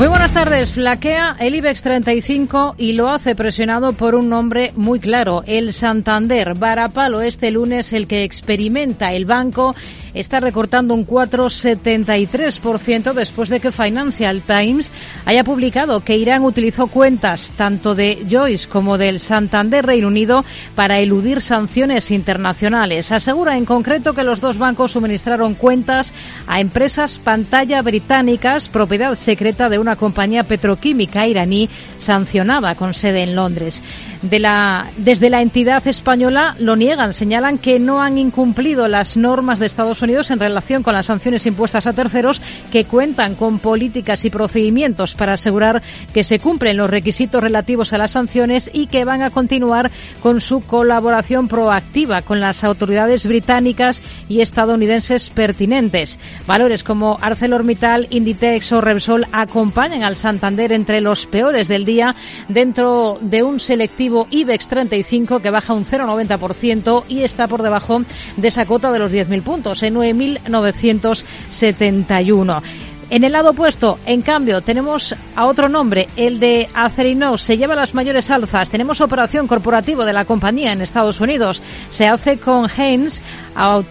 Muy buenas tardes. Flaquea el IBEX 35 y lo hace presionado por un nombre muy claro, el Santander. Varapalo este lunes el que experimenta el banco está recortando un 4,73% después de que Financial Times haya publicado que Irán utilizó cuentas tanto de Joyce como del Santander Reino Unido para eludir sanciones internacionales. Asegura en concreto que los dos bancos suministraron cuentas a empresas pantalla británicas, propiedad secreta de una compañía petroquímica iraní sancionada con sede en Londres. De la, desde la entidad española lo niegan, señalan que no han incumplido las normas de Estados Unidos en relación con las sanciones impuestas a terceros que cuentan con políticas y procedimientos para asegurar que se cumplen los requisitos relativos a las sanciones y que van a continuar con su colaboración proactiva con las autoridades británicas y estadounidenses pertinentes. Valores como ArcelorMittal, Inditex o Repsol acompañan al Santander entre los peores del día dentro de un selectivo IBEX 35 que baja un 0,90% y está por debajo de esa cota de los 10.000 puntos 9.971. En el lado opuesto, en cambio, tenemos a otro nombre, el de Acerinox. Se lleva las mayores alzas. Tenemos operación corporativa de la compañía en Estados Unidos. Se hace con Heinz a,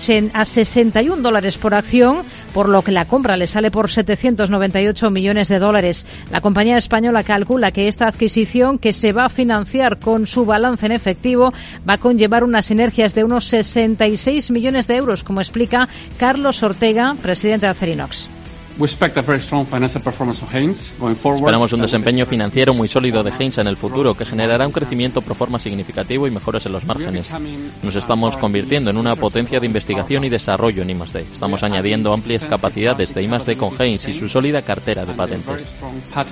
61 dólares por acción, por lo que la compra le sale por 798 millones de dólares. La compañía española calcula que esta adquisición, que se va a financiar con su balance en efectivo, va a conllevar unas sinergias de unos 66 millones de euros, como explica Carlos Ortega, presidente de Acerinox. Esperamos un desempeño financiero muy sólido de Heinz en el futuro que generará un crecimiento pro forma significativo y mejoras en los márgenes. Nos estamos convirtiendo en una potencia de investigación y desarrollo en I+D. Estamos añadiendo amplias capacidades de I+D con Heinz y su sólida cartera de patentes.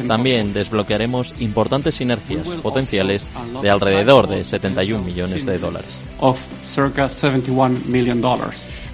También desbloquearemos importantes sinergias potenciales de alrededor de 71 millones de dólares.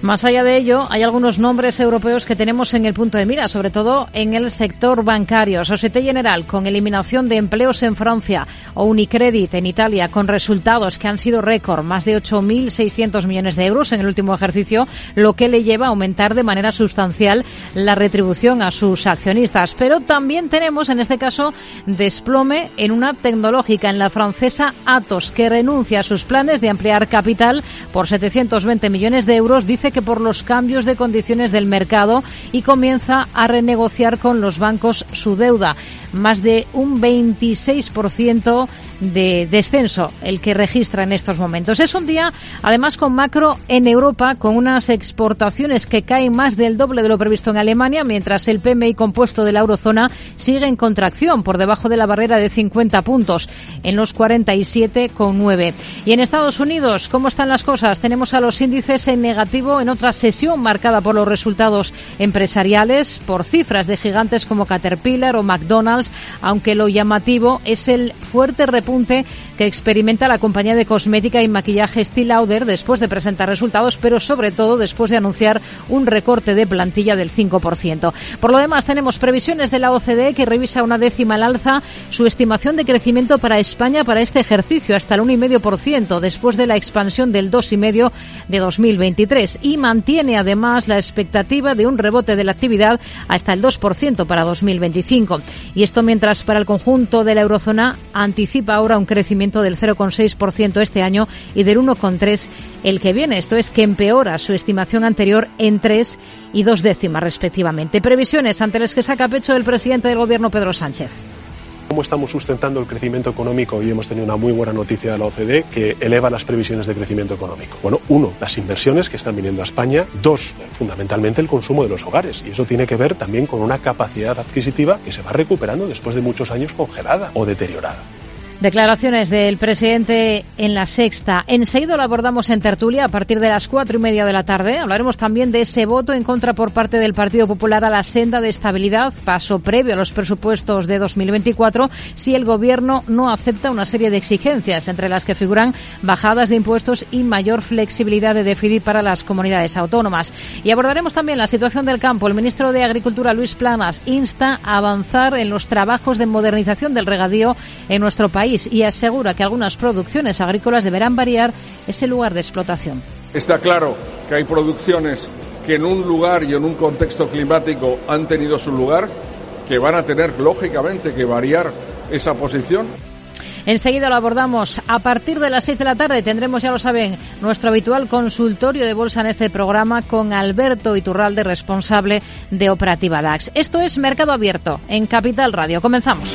Más allá de ello, hay algunos nombres europeos que tenemos en el punto de mira, sobre todo en el sector bancario. Societe General, con eliminación de empleos en Francia, o Unicredit en Italia, con resultados que han sido récord, más de 8.600 millones de euros en el último ejercicio, lo que le lleva a aumentar de manera sustancial la retribución a sus accionistas. Pero también tenemos, en este caso, desplome en una tecnológica, en la francesa Atos, que renuncia a sus planes de ampliar capital por 720 millones de euros, dice que por los cambios de condiciones del mercado y comienza a renegociar con los bancos su deuda. Más de un 26% de descenso el que registra en estos momentos. Es un día, además, con macro en Europa, con unas exportaciones que caen más del doble de lo previsto en Alemania, mientras el PMI compuesto de la eurozona sigue en contracción por debajo de la barrera de 50 puntos, en los 47,9. Y en Estados Unidos, ¿cómo están las cosas? Tenemos a los índices en negativo en otra sesión marcada por los resultados empresariales, por cifras de gigantes como Caterpillar o McDonald's, aunque lo llamativo es el fuerte repunte que experimenta la compañía de cosmética y maquillaje Steel Lauder después de presentar resultados, pero sobre todo después de anunciar un recorte de plantilla del 5%. Por lo demás, tenemos previsiones de la OCDE que revisa una décima al alza su estimación de crecimiento para España para este ejercicio hasta el 1,5% después de la expansión del 2,5% de 2023 y mantiene además la expectativa de un rebote de la actividad hasta el 2% para 2025. Y esto mientras para el conjunto de la eurozona anticipa ahora un crecimiento del 0,6% este año y del 1,3% el que viene. Esto es que empeora su estimación anterior en tres y dos décimas respectivamente. Previsiones ante las que saca pecho el presidente del gobierno Pedro Sánchez cómo estamos sustentando el crecimiento económico y hemos tenido una muy buena noticia de la OCDE que eleva las previsiones de crecimiento económico. Bueno, uno, las inversiones que están viniendo a España. Dos, fundamentalmente el consumo de los hogares. Y eso tiene que ver también con una capacidad adquisitiva que se va recuperando después de muchos años congelada o deteriorada. Declaraciones del presidente en la sexta. Enseguida lo abordamos en tertulia a partir de las cuatro y media de la tarde. Hablaremos también de ese voto en contra por parte del Partido Popular a la senda de estabilidad, paso previo a los presupuestos de 2024, si el Gobierno no acepta una serie de exigencias, entre las que figuran bajadas de impuestos y mayor flexibilidad de déficit para las comunidades autónomas. Y abordaremos también la situación del campo. El ministro de Agricultura, Luis Planas, insta a avanzar en los trabajos de modernización del regadío en nuestro país y asegura que algunas producciones agrícolas deberán variar ese lugar de explotación. Está claro que hay producciones que en un lugar y en un contexto climático han tenido su lugar, que van a tener lógicamente que variar esa posición. Enseguida lo abordamos. A partir de las seis de la tarde tendremos, ya lo saben, nuestro habitual consultorio de bolsa en este programa con Alberto Iturralde, responsable de Operativa DAX. Esto es Mercado Abierto en Capital Radio. Comenzamos.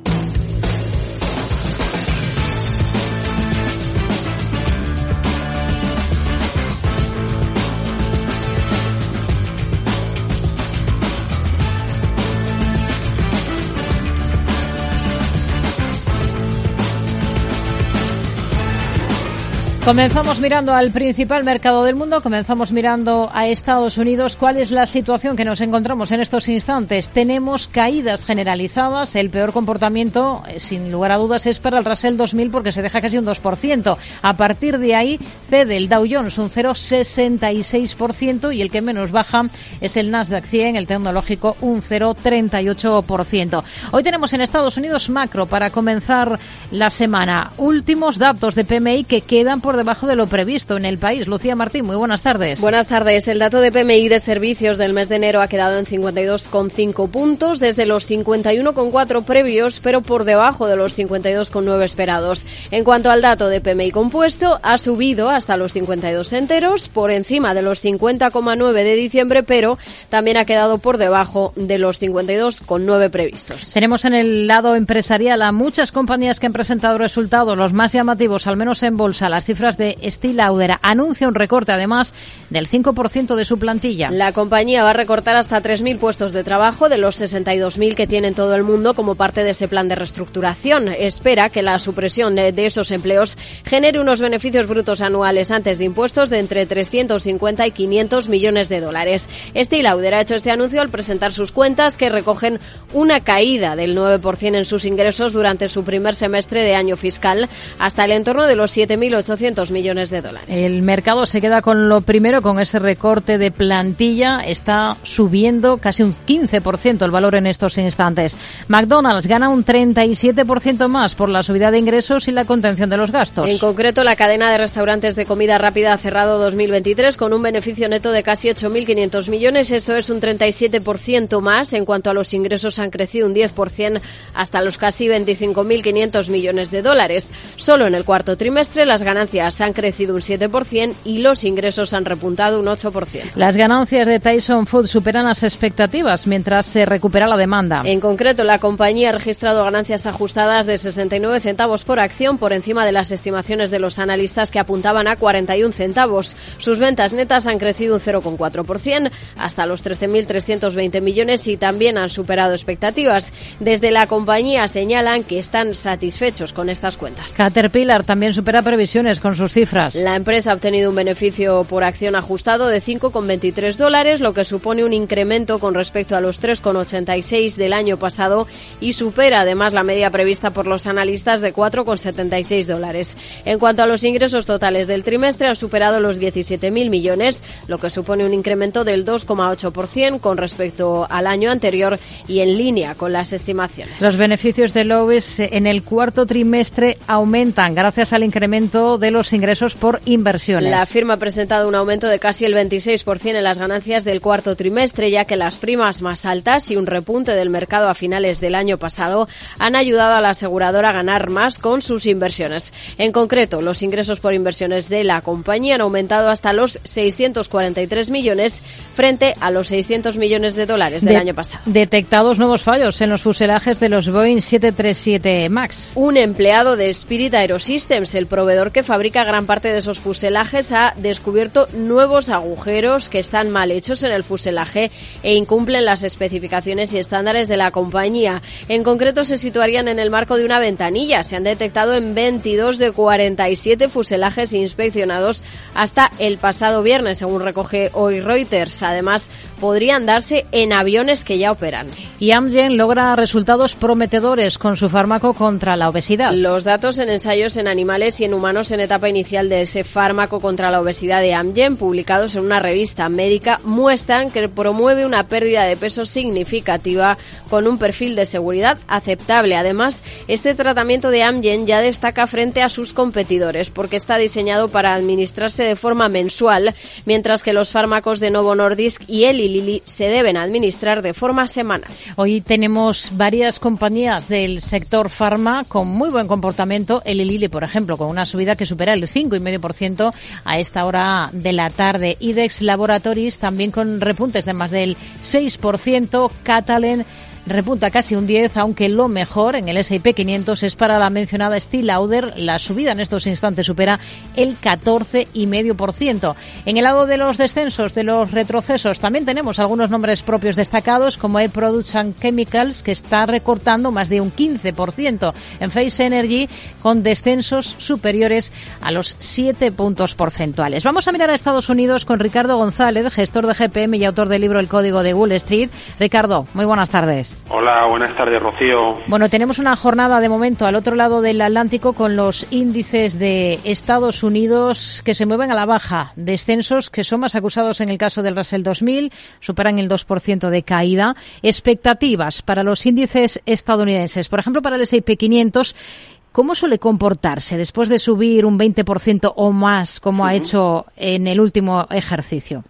Comenzamos mirando al principal mercado del mundo, comenzamos mirando a Estados Unidos. ¿Cuál es la situación que nos encontramos en estos instantes? Tenemos caídas generalizadas. El peor comportamiento, eh, sin lugar a dudas, es para el Russell 2000 porque se deja casi un 2%. A partir de ahí cede el Dow Jones un 0,66% y el que menos baja es el Nasdaq 100, el tecnológico, un 0,38%. Hoy tenemos en Estados Unidos macro para comenzar la semana. Últimos datos de PMI que quedan por debajo de lo previsto en el país. Lucía Martín, muy buenas tardes. Buenas tardes. El dato de PMI de servicios del mes de enero ha quedado en 52,5 puntos, desde los 51,4 previos, pero por debajo de los 52,9 esperados. En cuanto al dato de PMI compuesto, ha subido hasta los 52 enteros, por encima de los 50,9 de diciembre, pero también ha quedado por debajo de los 52,9 previstos. Tenemos en el lado empresarial a muchas compañías que han presentado resultados, los más llamativos, al menos en bolsa, las cifras de Steel Lauder. Anuncia un recorte, además, del 5% de su plantilla. La compañía va a recortar hasta 3.000 puestos de trabajo de los 62.000 que tiene en todo el mundo como parte de ese plan de reestructuración. Espera que la supresión de, esos empleos genere unos beneficios brutos anuales antes de impuestos de entre 350 y 500 millones de dólares. Steel Lauder ha hecho este anuncio al presentar sus cuentas que recogen una caída del 9% en sus ingresos durante su primer semestre de año fiscal hasta el entorno de los 7.800 millones de dólares. El mercado se queda con lo primero, con ese recorte de plantilla. Está subiendo casi un 15% el valor en estos instantes. McDonald's gana un 37% más por la subida de ingresos y la contención de los gastos. En concreto, la cadena de restaurantes de comida rápida ha cerrado 2023 con un beneficio neto de casi 8.500 millones. Esto es un 37% más. En cuanto a los ingresos, han crecido un 10% hasta los casi 25.500 millones de dólares. Solo en el cuarto trimestre, las ganancias han crecido un 7% y los ingresos han repuntado un 8%. Las ganancias de Tyson Food superan las expectativas mientras se recupera la demanda. En concreto, la compañía ha registrado ganancias ajustadas de 69 centavos por acción por encima de las estimaciones de los analistas que apuntaban a 41 centavos. Sus ventas netas han crecido un 0,4% hasta los 13.320 millones y también han superado expectativas. Desde la compañía señalan que están satisfechos con estas cuentas. Caterpillar también supera previsiones con sus cifras. La empresa ha obtenido un beneficio por acción ajustado de 5,23 dólares, lo que supone un incremento con respecto a los 3,86 del año pasado y supera además la media prevista por los analistas de 4,76 dólares. En cuanto a los ingresos totales del trimestre, ha superado los 17.000 millones, lo que supone un incremento del 2,8% con respecto al año anterior y en línea con las estimaciones. Los beneficios de Lowe's en el cuarto trimestre aumentan gracias al incremento de los ingresos por inversiones. La firma ha presentado un aumento de casi el 26% en las ganancias del cuarto trimestre, ya que las primas más altas y un repunte del mercado a finales del año pasado han ayudado a la aseguradora a ganar más con sus inversiones. En concreto, los ingresos por inversiones de la compañía han aumentado hasta los 643 millones frente a los 600 millones de dólares del año pasado. Detectados nuevos fallos en los fuselajes de los Boeing 737 MAX. Un empleado de Spirit Aerosystems, el proveedor que fabrica gran parte de esos fuselajes ha descubierto nuevos agujeros que están mal hechos en el fuselaje e incumplen las especificaciones y estándares de la compañía. En concreto se situarían en el marco de una ventanilla. Se han detectado en 22 de 47 fuselajes inspeccionados hasta el pasado viernes, según recoge hoy Reuters. Además, podrían darse en aviones que ya operan. Y Amgen logra resultados prometedores con su fármaco contra la obesidad. Los datos en ensayos en animales y en humanos en etapa inicial de ese fármaco contra la obesidad de Amgen, publicados en una revista médica, muestran que promueve una pérdida de peso significativa con un perfil de seguridad aceptable. Además, este tratamiento de Amgen ya destaca frente a sus competidores porque está diseñado para administrarse de forma mensual, mientras que los fármacos de Novo Nordisk y Eli Lilly se deben administrar de forma semanal. Hoy tenemos varias compañías del sector farma con muy buen comportamiento. Eli Lilly, por ejemplo, con una subida que supera el 5,5% a esta hora de la tarde. IDEX Laboratories también con repuntes de más del 6%. Catalen repunta casi un 10, aunque lo mejor en el S&P 500 es para la mencionada Steel Lauder. La subida en estos instantes supera el 14,5%. En el lado de los descensos, de los retrocesos, también tenemos algunos nombres propios destacados, como Air Products and Chemicals, que está recortando más de un 15%. En Face Energy, con descensos superiores a los 7 puntos porcentuales. Vamos a mirar a Estados Unidos con Ricardo González, gestor de GPM y autor del libro El Código de Wall Street. Ricardo, muy buenas tardes. Hola, buenas tardes, Rocío. Bueno, tenemos una jornada de momento al otro lado del Atlántico con los índices de Estados Unidos que se mueven a la baja, descensos que son más acusados en el caso del Russell 2000, superan el 2% de caída. Expectativas para los índices estadounidenses, por ejemplo, para el S&P 500 ¿Cómo suele comportarse después de subir un 20% o más como ha hecho en el último ejercicio?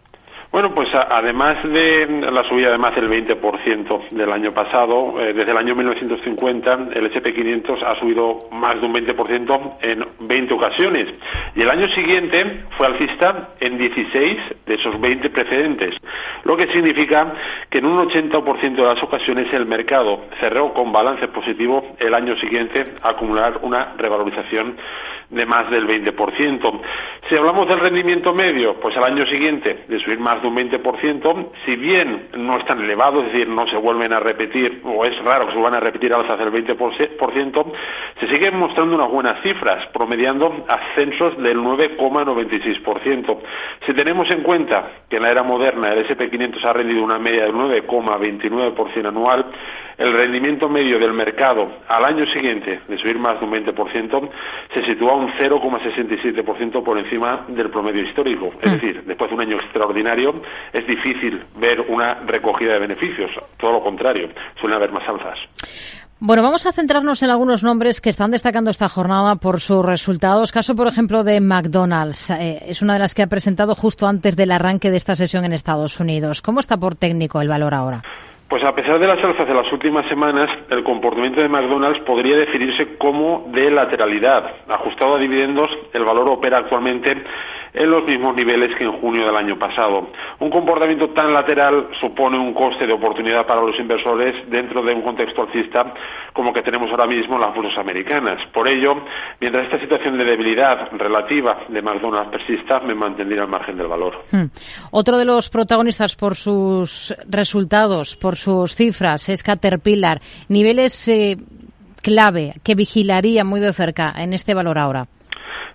Bueno, pues además de la subida de más del 20% del año pasado, eh, desde el año 1950 el SP500 ha subido más de un 20% en 20 ocasiones y el año siguiente fue alcista en 16 de esos 20 precedentes, lo que significa que en un 80% de las ocasiones el mercado cerró con balance positivo el año siguiente a acumular una revalorización de más del 20%. Si hablamos del rendimiento medio, pues al año siguiente de subir más de un 20%, si bien no es tan elevado, es decir, no se vuelven a repetir, o es raro que se vuelvan a repetir alzas del 20%, se siguen mostrando unas buenas cifras, promediando ascensos del 9,96%. Si tenemos en cuenta que en la era moderna el SP500 ha rendido una media del 9,29% anual, el rendimiento medio del mercado al año siguiente de subir más de un 20% se sitúa un 0,67% por encima del promedio histórico. Es mm. decir, después de un año extraordinario, es difícil ver una recogida de beneficios. Todo lo contrario, suelen haber más alzas. Bueno, vamos a centrarnos en algunos nombres que están destacando esta jornada por sus resultados. Caso, por ejemplo, de McDonald's. Eh, es una de las que ha presentado justo antes del arranque de esta sesión en Estados Unidos. ¿Cómo está por técnico el valor ahora? Pues a pesar de las alzas de las últimas semanas, el comportamiento de McDonald's podría definirse como de lateralidad. Ajustado a dividendos, el valor opera actualmente en los mismos niveles que en junio del año pasado. Un comportamiento tan lateral supone un coste de oportunidad para los inversores dentro de un contexto alcista como que tenemos ahora mismo las bolsas americanas. Por ello, mientras esta situación de debilidad relativa de McDonald's persista, me mantendría al margen del valor. Hmm. Otro de los protagonistas por sus resultados, por sus cifras, es Caterpillar. Niveles eh, clave que vigilaría muy de cerca en este valor ahora.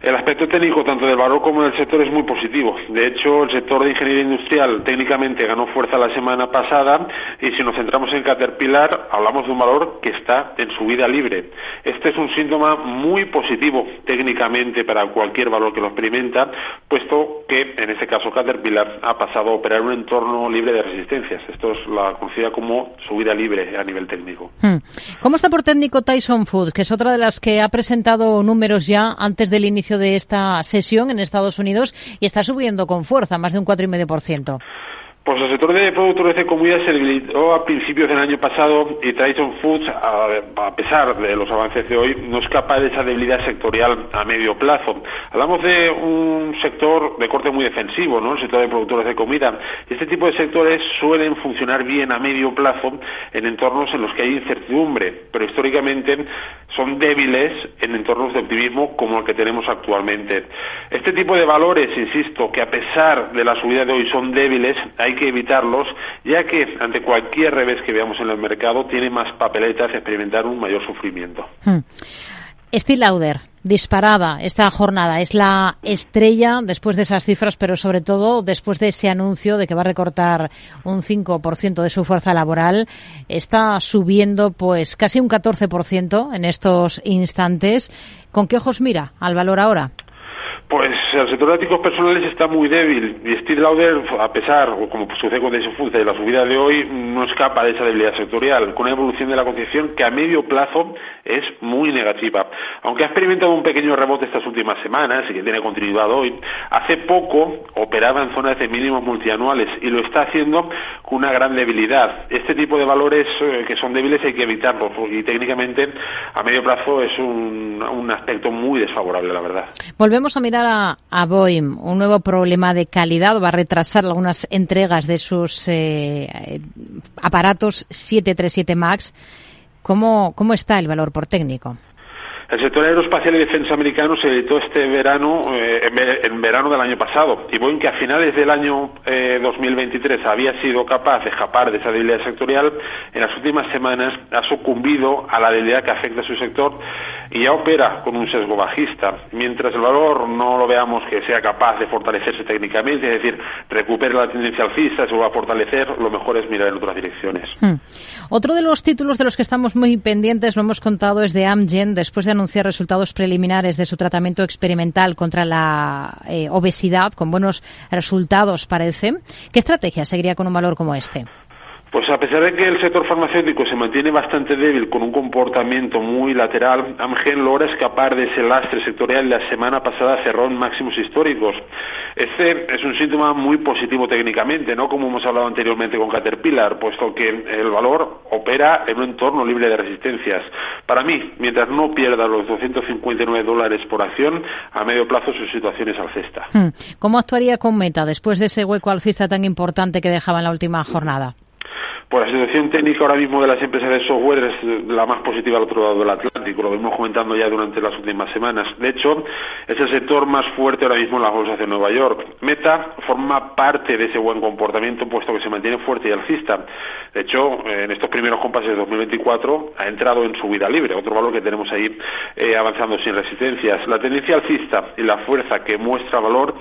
El aspecto técnico tanto del valor como del sector es muy positivo. De hecho, el sector de ingeniería industrial técnicamente ganó fuerza la semana pasada y si nos centramos en Caterpillar, hablamos de un valor que está en subida libre. Este es un síntoma muy positivo técnicamente para cualquier valor que lo experimenta, puesto que en este caso Caterpillar ha pasado a operar un entorno libre de resistencias. Esto es la conocida como subida libre a nivel técnico. Hmm. ¿Cómo está por técnico Tyson Foods, que es otra de las que ha presentado números ya antes del inicio de esta sesión en Estados Unidos y está subiendo con fuerza, más de un 4,5%. Pues el sector de productores de comida se debilitó a principios del año pasado y Tyson Foods, a, pesar de los avances de hoy, no escapa de esa debilidad sectorial a medio plazo. Hablamos de un sector de corte muy defensivo, ¿no? El sector de productores de comida. Este tipo de sectores suelen funcionar bien a medio plazo en entornos en los que hay incertidumbre, pero históricamente son débiles en entornos de optimismo como el que tenemos actualmente. Este tipo de valores, insisto, que a pesar de la subida de hoy son débiles, hay que evitarlos, ya que ante cualquier revés que veamos en el mercado tiene más papeletas experimentar un mayor sufrimiento. Hmm. Steve Lauder, disparada esta jornada, es la estrella después de esas cifras, pero sobre todo después de ese anuncio de que va a recortar un 5% de su fuerza laboral, está subiendo pues casi un 14% en estos instantes. ¿Con qué ojos mira al valor ahora? Pues el sector de activos personales está muy débil y Steve Lauder, a pesar, como sucede con Dyson de la subida de hoy, no escapa de esa debilidad sectorial, con una evolución de la cotización que a medio plazo es muy negativa. Aunque ha experimentado un pequeño rebote estas últimas semanas y que tiene continuidad hoy, hace poco operaba en zonas de mínimos multianuales y lo está haciendo con una gran debilidad. Este tipo de valores eh, que son débiles hay que evitarlos y técnicamente a medio plazo es un, un aspecto muy desfavorable, la verdad. Volvemos a mirar a, Boeing, un nuevo problema de calidad va a retrasar algunas entregas de sus eh, aparatos 737 MAX. ¿Cómo, ¿Cómo está el valor por técnico? El sector aeroespacial y defensa americano se editó este verano, eh, en verano del año pasado, y Boeing, que a finales del año 2023 eh, había sido capaz de escapar de esa debilidad sectorial, en las últimas semanas ha sucumbido a la debilidad que afecta a su sector y ya opera con un sesgo bajista. Mientras el valor no lo veamos que sea capaz de fortalecerse técnicamente, es decir, recupere la tendencia alcista, se va a fortalecer, lo mejor es mirar en otras direcciones. Hmm. Otro de los títulos de los que estamos muy pendientes, lo hemos contado, es de Amgen, después de anunciar resultados preliminares de su tratamiento experimental contra la eh, obesidad, con buenos resultados, parece. ¿Qué estrategia seguiría con un valor como este? Pues a pesar de que el sector farmacéutico se mantiene bastante débil con un comportamiento muy lateral, Amgen logra escapar de ese lastre sectorial y la semana pasada cerró en máximos históricos. Este es un síntoma muy positivo técnicamente, no como hemos hablado anteriormente con Caterpillar, puesto que el valor opera en un entorno libre de resistencias. Para mí, mientras no pierda los 259 dólares por acción, a medio plazo su situación es alcista. Hmm. ¿Cómo actuaría con Meta después de ese hueco alcista tan importante que dejaba en la última jornada? Pues la situación técnica ahora mismo de las empresas de software es la más positiva al otro lado del Atlántico, lo venimos comentando ya durante las últimas semanas. De hecho, es el sector más fuerte ahora mismo en las bolsas de Nueva York. Meta forma parte de ese buen comportamiento, puesto que se mantiene fuerte y alcista. De hecho, en estos primeros compases de 2024 ha entrado en su vida libre, otro valor que tenemos ahí eh, avanzando sin resistencias. La tendencia alcista y la fuerza que muestra valor,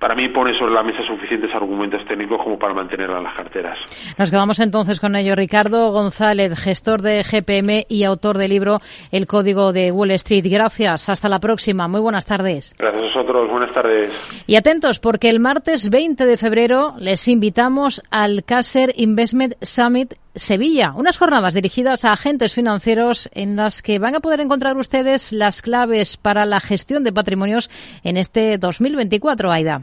para mí pone sobre la mesa suficientes argumentos técnicos como para mantenerla en las carteras. Nos quedamos entonces con ello Ricardo González, gestor de GPM y autor del libro El Código de Wall Street. Gracias, hasta la próxima. Muy buenas tardes. Gracias a vosotros, buenas tardes. Y atentos, porque el martes 20 de febrero les invitamos al Caser Investment Summit Sevilla, unas jornadas dirigidas a agentes financieros en las que van a poder encontrar ustedes las claves para la gestión de patrimonios en este 2024, Aida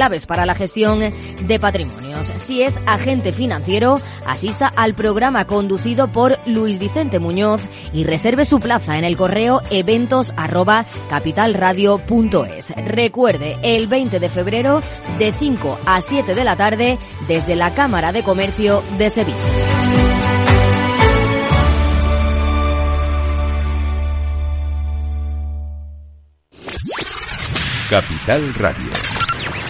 claves para la gestión de patrimonios. Si es agente financiero, asista al programa conducido por Luis Vicente Muñoz y reserve su plaza en el correo eventos Recuerde, el 20 de febrero de 5 a 7 de la tarde desde la Cámara de Comercio de Sevilla. Capital Radio.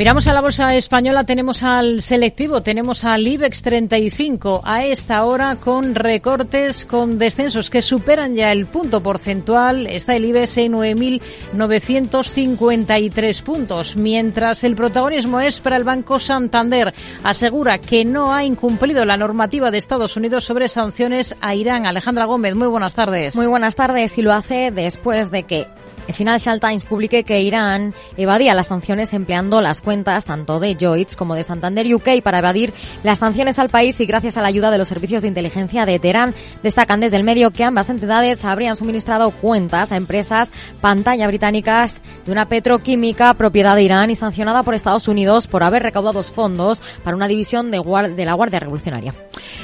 Miramos a la bolsa española, tenemos al selectivo, tenemos al IBEX 35 a esta hora con recortes, con descensos que superan ya el punto porcentual. Está el IBEX en 9.953 puntos, mientras el protagonismo es para el Banco Santander. Asegura que no ha incumplido la normativa de Estados Unidos sobre sanciones a Irán. Alejandra Gómez, muy buenas tardes. Muy buenas tardes y lo hace después de que el Financial Times publique que Irán evadía las sanciones empleando las cuentas tanto de Lloyds como de Santander UK para evadir las sanciones al país y gracias a la ayuda de los servicios de inteligencia de Teherán. Destacan desde el medio que ambas entidades habrían suministrado cuentas a empresas pantalla británicas de una petroquímica propiedad de Irán y sancionada por Estados Unidos por haber recaudado fondos para una división de, la Guardia Revolucionaria.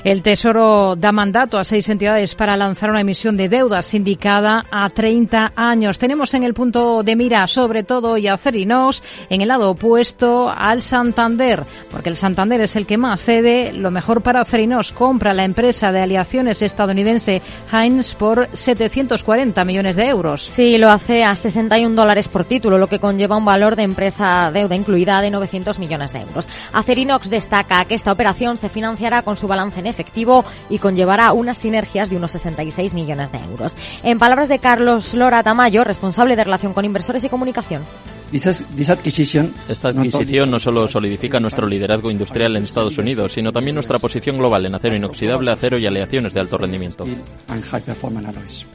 El Tesoro da mandato a seis entidades para lanzar una emisión de deuda sindicada a 30 años. Tenemos en el punto de mira sobre todo y a Cerinos en el lado opuesto al Santander, porque el Santander es el que más cede. Lo mejor para Cerinos compra la empresa de aliaciones estadounidense Heinz por 740 millones de euros. Sí, lo hace a 61 dólares por título, lo que conlleva un valor de empresa deuda incluida de 900 millones de euros. Acerinox destaca que esta operación se financiará con su balance en efectivo y conllevará unas sinergias de unos 66 millones de euros. En palabras de Carlos Lora Tamayo, responsable de relación con inversores y comunicación. Esta adquisición no solo solidifica nuestro liderazgo industrial en Estados Unidos, sino también nuestra posición global en acero inoxidable, acero y aleaciones de alto rendimiento.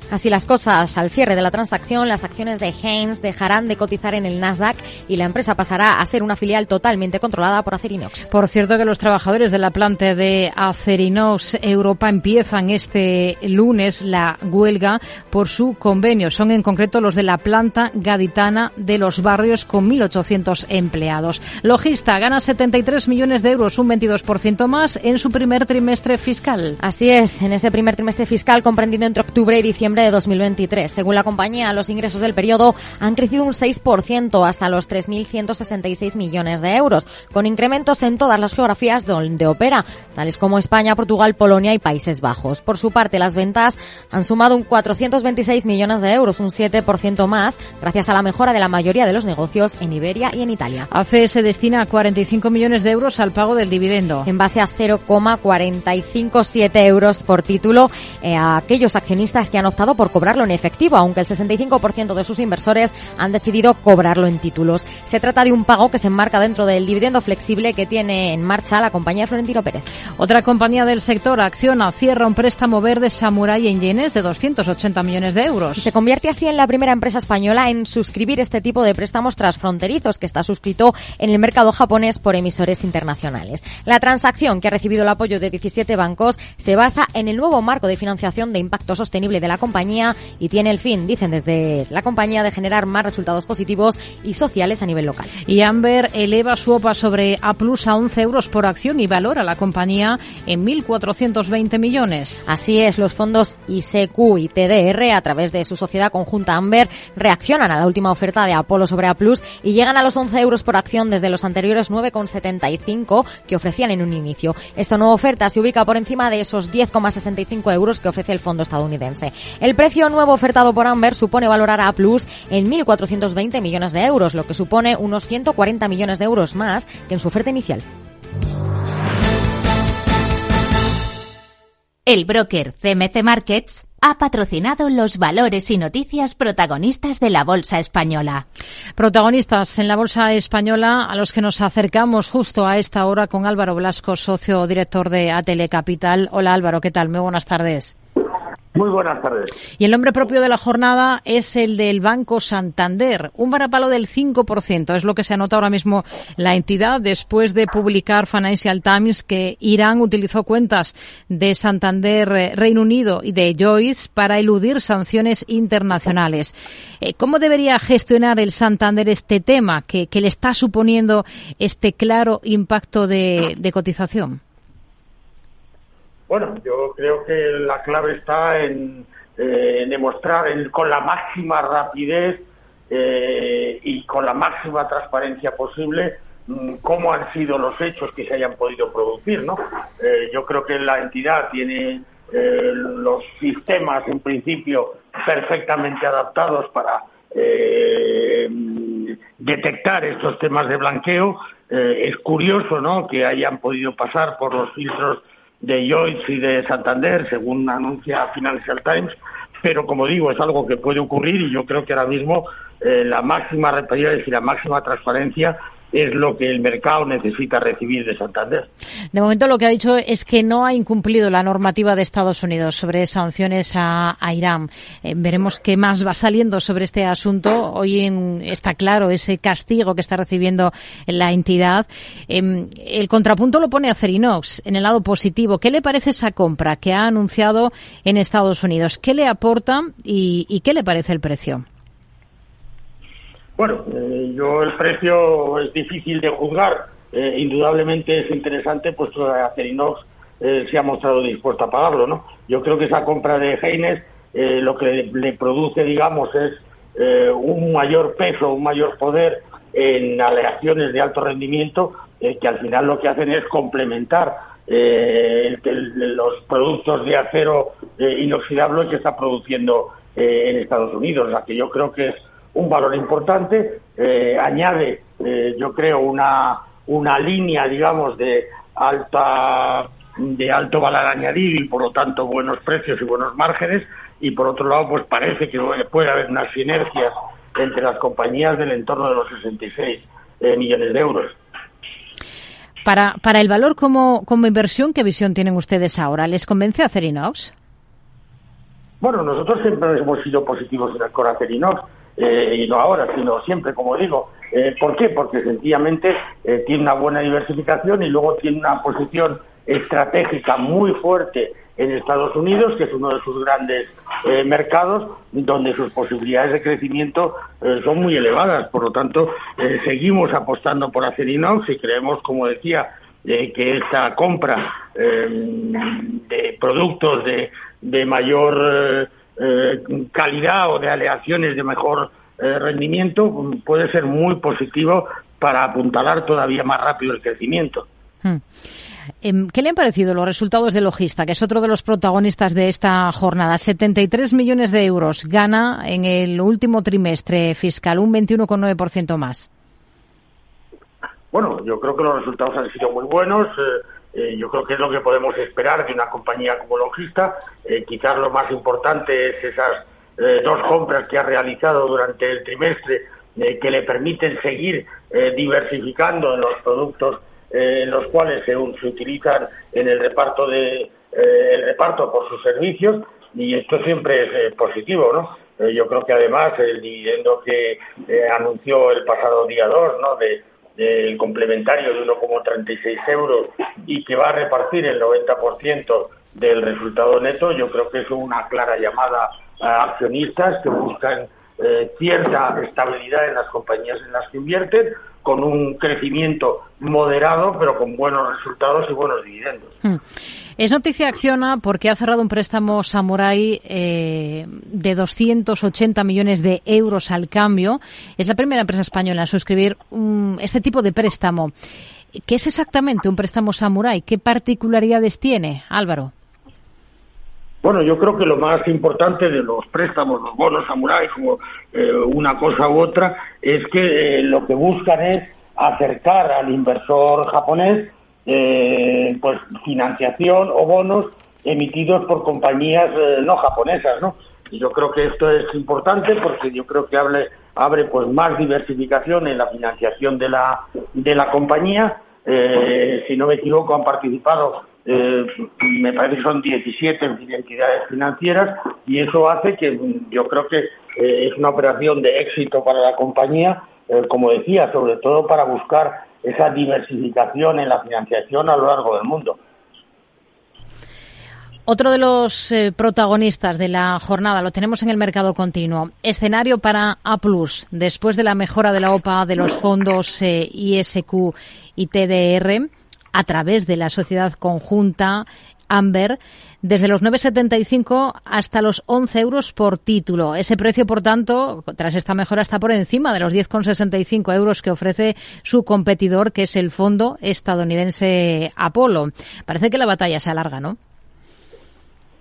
Así las cosas, al cierre de la transacción, las acciones de Heinz dejarán de cotizar en el Nasdaq y la empresa pasará a ser una filial totalmente controlada por Acerinox. Por cierto que los trabajadores de la planta de Acerinox Europa empiezan este lunes la huelga por su convenio. Son en concreto los de la planta gaditana de los barrios con 1.800 empleados. Logista gana 73 millones de euros, un 22% más en su primer trimestre fiscal. Así es, en ese primer trimestre fiscal comprendido entre octubre y diciembre de 2023. Según la compañía, los ingresos del periodo han crecido un 6% hasta los 3.166 millones de euros, con incrementos en todas las geografías donde opera, tales como España, Portugal, Polonia y Países Bajos. Por su parte, las ventas han sumado un 426 millones de euros, un 7% más, gracias a la mejora de la mayoría de los negocios en Iberia y en Italia. ACS destina 45 millones de euros al pago del dividendo. En base a 0,457 euros por título eh, a aquellos accionistas que han optado por cobrarlo en efectivo, aunque el 65% de sus inversores han decidido cobrarlo en títulos. Se trata de un pago que se enmarca dentro del dividendo flexible que tiene en marcha la compañía Florentino Pérez. Otra compañía del sector, Acciona, cierra un préstamo verde Samurai en yenes de 280 millones de euros. Y se convierte así en la primera empresa española en suscribir este tipo de préstamos transfronterizos que está suscrito en el mercado japonés por emisores internacionales. La transacción, que ha recibido el apoyo de 17 bancos, se basa en el nuevo marco de financiación de impacto sostenible de la compañía y tiene el fin, dicen desde la compañía, de generar más resultados positivos y sociales a nivel local. Y Amber eleva su OPA sobre A Plus a 11 euros por acción y valora la compañía en 1.420 millones. Así es, los fondos ISEQ y TDR, a través de su sociedad conjunta Amber, reaccionan a la última oferta de Apolo sobre Plus y llegan a los 11 euros por acción desde los anteriores 9,75 que ofrecían en un inicio. Esta nueva oferta se ubica por encima de esos 10,65 euros que ofrece el fondo estadounidense. El precio nuevo ofertado por Amber supone valorar a Plus en 1.420 millones de euros, lo que supone unos 140 millones de euros más que en su oferta inicial. El broker CMC Markets ha patrocinado los valores y noticias protagonistas de la Bolsa Española. Protagonistas en la Bolsa Española a los que nos acercamos justo a esta hora con Álvaro Blasco, socio director de Atele Capital. Hola Álvaro, ¿qué tal? Muy buenas tardes. Muy buenas tardes. Y el nombre propio de la jornada es el del Banco Santander, un varapalo del 5%. Es lo que se anota ahora mismo la entidad después de publicar Financial Times que Irán utilizó cuentas de Santander eh, Reino Unido y de Joyce para eludir sanciones internacionales. Eh, ¿Cómo debería gestionar el Santander este tema que, le está suponiendo este claro impacto de cotización? Bueno, yo creo que la clave está en, eh, demostrar con la máxima rapidez eh, y con la máxima transparencia posible mm, cómo han sido los hechos que se hayan podido producir, ¿no? Eh, yo creo que la entidad tiene los sistemas, en principio, perfectamente adaptados para detectar estos temas de blanqueo. es curioso, ¿no?, que hayan podido pasar por los filtros de Joyce y de Santander, según anuncia Financial Times, pero como digo, es algo que puede ocurrir y yo creo que ahora mismo eh, la máxima rapidez y la máxima transparencia es lo que el mercado necesita recibir de Santander. De momento lo que ha dicho es que no ha incumplido la normativa de Estados Unidos sobre sanciones a, Irán. Eh, veremos qué más va saliendo sobre este asunto. Hoy está claro ese castigo que está recibiendo la entidad. Em, el contrapunto lo pone a Cerinox en el lado positivo. ¿Qué le parece esa compra que ha anunciado en Estados Unidos? ¿Qué le aporta y qué le parece el precio? Bueno, eh, yo el precio es difícil de juzgar. Eh, indudablemente es interesante, puesto que Acerinox eh, se ha mostrado dispuesto a pagarlo, ¿no? Yo creo que esa compra de Heines lo que le, produce, digamos, es un mayor peso, un mayor poder en aleaciones de alto rendimiento, que al final lo que hacen es complementar los productos de acero inoxidable que está produciendo en Estados Unidos, la que yo creo que es un valor importante, eh, añade, eh, yo creo, una, una línea, digamos, de alta de alto valor añadido y por lo tanto buenos precios y buenos márgenes y por otro lado pues parece que puede haber unas sinergias entre las compañías del entorno de los 66 eh, millones de euros. Para, para el valor como, como inversión, ¿qué visión tienen ustedes ahora? ¿Les convence Acerinox? Bueno, nosotros siempre hemos sido positivos con Acerinox eh, y no ahora, sino siempre, como digo. Eh, ¿Por qué? Porque sencillamente eh, tiene una buena diversificación y luego tiene una posición estratégica muy fuerte en Estados Unidos, que es uno de sus grandes mercados, donde sus posibilidades de crecimiento son muy elevadas. Por lo tanto, seguimos apostando por Acerinox y creemos, como decía, que esta compra de productos de, de mayor eh, calidad o de aleaciones de mejor eh, rendimiento puede ser muy positivo para apuntalar todavía más rápido el crecimiento. Hmm. Em, ¿Qué le han parecido los resultados de Logista, que es otro de los protagonistas de esta jornada? 73 millones de euros gana en el último trimestre fiscal, un 21,9% más. Bueno, yo creo que los resultados han sido muy buenos. Eh, eh, yo creo que es lo que podemos esperar de una compañía como Logista. Eh, quizás lo más importante es esas eh, dos compras que ha realizado durante el trimestre que le permiten seguir diversificando en los productos en los cuales se, utilizan en el reparto de el reparto por sus servicios y esto siempre es positivo, ¿no? yo creo que además el dividendo que anunció el pasado día 2, ¿no? De del complementario de 1,36 euros y que va a repartir el 90% del resultado neto, yo creo que es una clara llamada a accionistas que buscan eh, cierta estabilidad en las compañías en las que invierten, con un crecimiento moderado, pero con buenos resultados y buenos dividendos. Hmm. Es noticia Acciona porque ha cerrado un préstamo Samurai eh, de 280 millones de euros al cambio. Es la primera empresa española en suscribir este tipo de préstamo. ¿Qué es exactamente un préstamo Samurai? ¿Qué particularidades tiene, Álvaro? Bueno, yo creo que lo más importante de los préstamos, los bonos Samurai, como eh, una cosa u otra, es que eh, lo que buscan es acercar al inversor japonés eh, pues financiación o bonos emitidos por compañías no japonesas, ¿no? Y yo creo que esto es importante porque yo creo que abre, abre pues más diversificación en la financiación de la, de la compañía. si no me equivoco, han participado eh, me parece que son 17 entidades financieras y eso hace que mm, yo creo que eh, es una operación de éxito para la compañía, eh, como decía, sobre todo para buscar esa diversificación en la financiación a lo largo del mundo. Otro de los protagonistas de la jornada lo tenemos en el mercado continuo. Escenario para A, después de la mejora de la OPA de los fondos ISQ y TDR a través de la sociedad conjunta Amber desde los 9,75 hasta los 11 euros por título. Ese precio, por tanto, tras esta mejora, está por encima de los 10,65 euros que ofrece su competidor, que es el fondo estadounidense Apolo. Parece que la batalla se alarga, ¿no?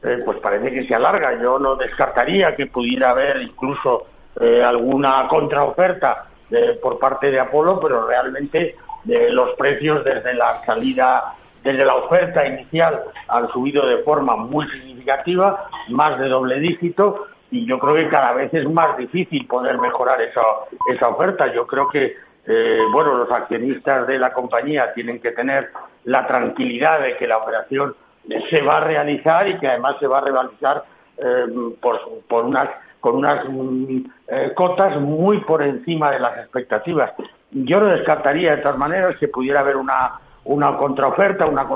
Eh, pues parece que se alarga. Yo no descartaría que pudiera haber incluso eh, alguna contraoferta eh, por parte de Apolo, pero realmente de los precios desde la salida, desde la oferta inicial han subido de forma muy significativa, más de doble dígito, y yo creo que cada vez es más difícil poder mejorar esa, esa oferta. Yo creo que eh, bueno, los accionistas de la compañía tienen que tener la tranquilidad de que la operación se va a realizar y que además se va a realizar eh, por, por unas con unas mm, eh, cotas muy por encima de las expectativas. Yo no descartaría de todas maneras que pudiera haber una, una contraoferta, una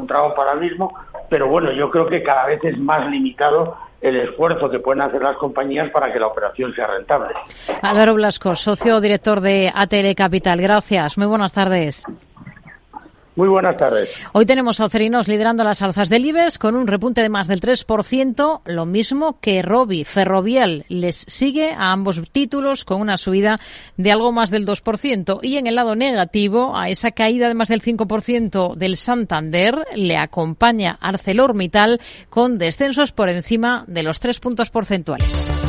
mismo, pero bueno, yo creo que cada vez es más limitado el esfuerzo que pueden hacer las compañías para que la operación sea rentable. Álvaro Blasco, socio director de ATL Capital. Gracias. Muy buenas tardes. Muy buenas tardes. Hoy tenemos a Ocerinos liderando las alzas del IBEX con un repunte de más del 3%, lo mismo que Robi. Ferrovial les sigue a ambos títulos con una subida de algo más del 2%. Y en el lado negativo, a esa caída de más del 5% del Santander, le acompaña ArcelorMittal con descensos por encima de los 3 puntos porcentuales.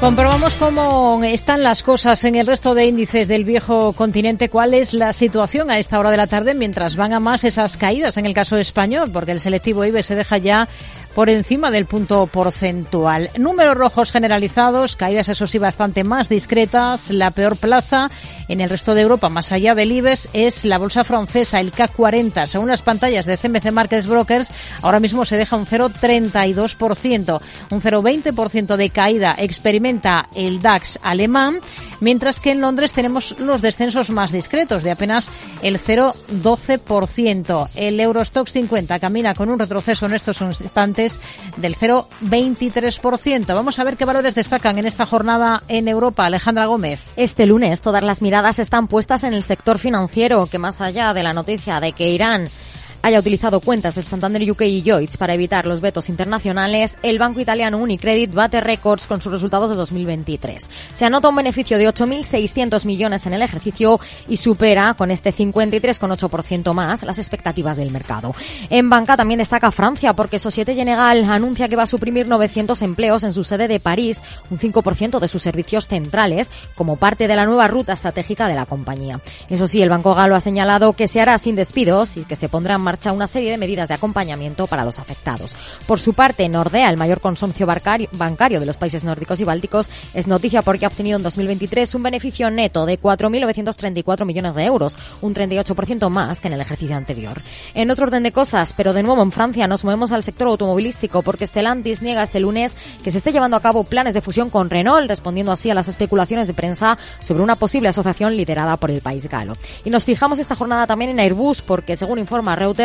Comprobamos cómo están las cosas en el resto de índices del viejo continente. ¿Cuál es la situación a esta hora de la tarde mientras van a más esas caídas en el caso español? Porque el selectivo IBE se deja ya por encima del punto porcentual. Números rojos generalizados, caídas eso sí bastante más discretas. La peor plaza en el resto de Europa, más allá del IBEX, es la bolsa francesa, el CAC 40. Según las pantallas de CMC Markets Brokers, ahora mismo se deja un 0,32%. Un 0,20% de caída experimenta el DAX alemán, mientras que en Londres tenemos los descensos más discretos, de apenas el 0,12%. El Eurostox 50 camina con un retroceso en estos instantes del 0,23%. Vamos a ver qué valores destacan en esta jornada en Europa. Alejandra Gómez. Este lunes todas las miradas están puestas en el sector financiero, que más allá de la noticia de que Irán haya utilizado cuentas del Santander UK y Lloyds para evitar los vetos internacionales, el banco italiano Unicredit bate récords con sus resultados de 2023. Se anota un beneficio de 8.600 millones en el ejercicio y supera con este 53,8% más las expectativas del mercado. En banca también destaca Francia porque Societe Generale anuncia que va a suprimir 900 empleos en su sede de París, un 5% de sus servicios centrales, como parte de la nueva ruta estratégica de la compañía. Eso sí, el Banco Galo ha señalado que se hará sin despidos y que se pondrán marcha una serie de medidas de acompañamiento para los afectados. Por su parte, Nordea, el mayor consorcio bancario de los países nórdicos y bálticos, es noticia porque ha obtenido en 2023 un beneficio neto de 4.934 millones de euros, un 38% más que en el ejercicio anterior. En otro orden de cosas, pero de nuevo en Francia, nos movemos al sector automovilístico porque Stellantis niega este lunes que se esté llevando a cabo planes de fusión con Renault, respondiendo así a las especulaciones de prensa sobre una posible asociación liderada por el país galo. Y nos fijamos esta jornada también en Airbus porque, según informa Reuters,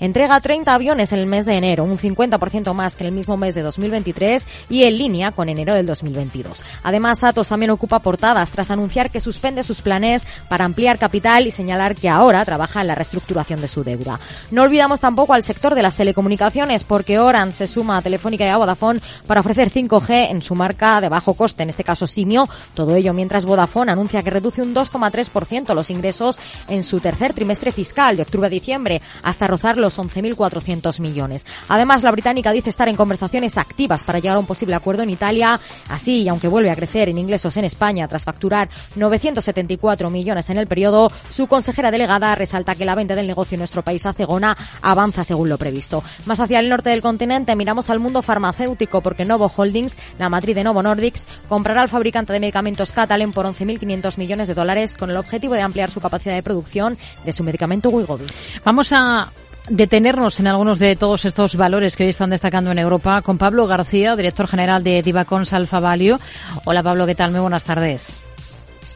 entrega 30 aviones en el mes de enero, un 50% más que el mismo mes de 2023 y en línea con enero del 2022. Además, Atos también ocupa portadas tras anunciar que suspende sus planes para ampliar capital y señalar que ahora trabaja en la reestructuración de su deuda. No olvidamos tampoco al sector de las telecomunicaciones porque Orange se suma a Telefónica y a Vodafone para ofrecer 5G en su marca de bajo coste, en este caso Simio. Todo ello mientras Vodafone anuncia que reduce un 2,3% los ingresos en su tercer trimestre fiscal de octubre a diciembre hasta hasta rozar los 11.400 millones. Además, la británica dice estar en conversaciones activas para llegar a un posible acuerdo en Italia. Así, aunque vuelve a crecer en ingresos en España tras facturar 974 millones en el periodo, su consejera delegada resalta que la venta del negocio en nuestro país a Cegona avanza según lo previsto. Más hacia el norte del continente miramos al mundo farmacéutico porque Novo Holdings, la matriz de Novo Nordics, comprará al fabricante de medicamentos Catalent por 11.500 millones de dólares con el objetivo de ampliar su capacidad de producción de su medicamento Wegovy. Vamos a detenernos en algunos de todos estos valores que hoy están destacando en Europa con Pablo García, director general de Divacons Alfa Value. Hola Pablo, ¿qué tal? Muy buenas tardes.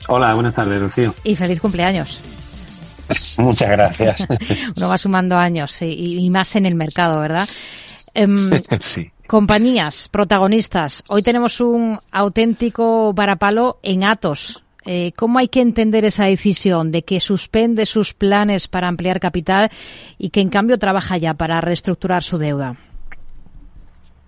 Hola, buenas tardes, Rocío. Y feliz cumpleaños. Muchas gracias. Uno va sumando años y, más en el mercado, ¿verdad? Em, sí. Compañías, protagonistas. Hoy tenemos un auténtico varapalo en Atos. Eh, ¿Cómo hay que entender esa decisión de que suspende sus planes para ampliar capital y que en cambio trabaja ya para reestructurar su deuda?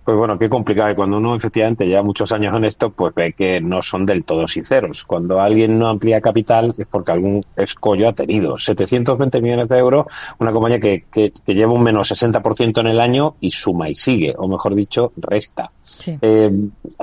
Pues bueno, qué complicado. Y cuando uno efectivamente lleva muchos años en esto, pues ve que no son del todo sinceros. Cuando alguien no amplía capital es porque algún escollo ha tenido. 720 millones de euros, una compañía que, que, que lleva un menos 60% en el año y suma y sigue, o mejor dicho, resta. Eh,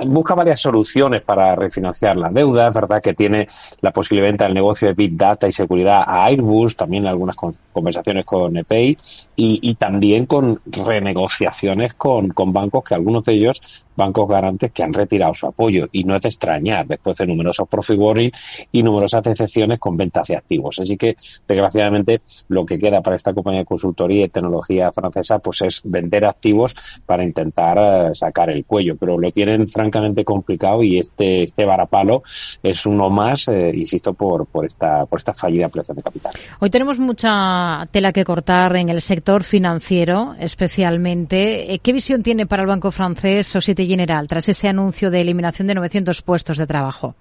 busca varias soluciones para refinanciar la deuda. Es verdad que tiene la posibilidad del negocio de Big Data y seguridad a Airbus, también algunas conversaciones con EPEI y, y también con renegociaciones con, con bancos que algunos de ellos bancos garantes que han retirado su apoyo y no es de extrañar después de numerosos profit warning y numerosas decepciones con ventas de activos. Así que, desgraciadamente, lo que queda para esta compañía de consultoría y tecnología francesa pues es vender activos para intentar eh, sacar el cuello, pero lo tienen francamente complicado y este este varapalo es uno más, eh, insisto, por por esta por esta fallida ampliación de capital. Hoy tenemos mucha tela que cortar en el sector financiero, especialmente. Eh, ¿Qué visión tiene para el Banco francés Societe General tras ese anuncio de eliminación de 900 puestos de trabajo?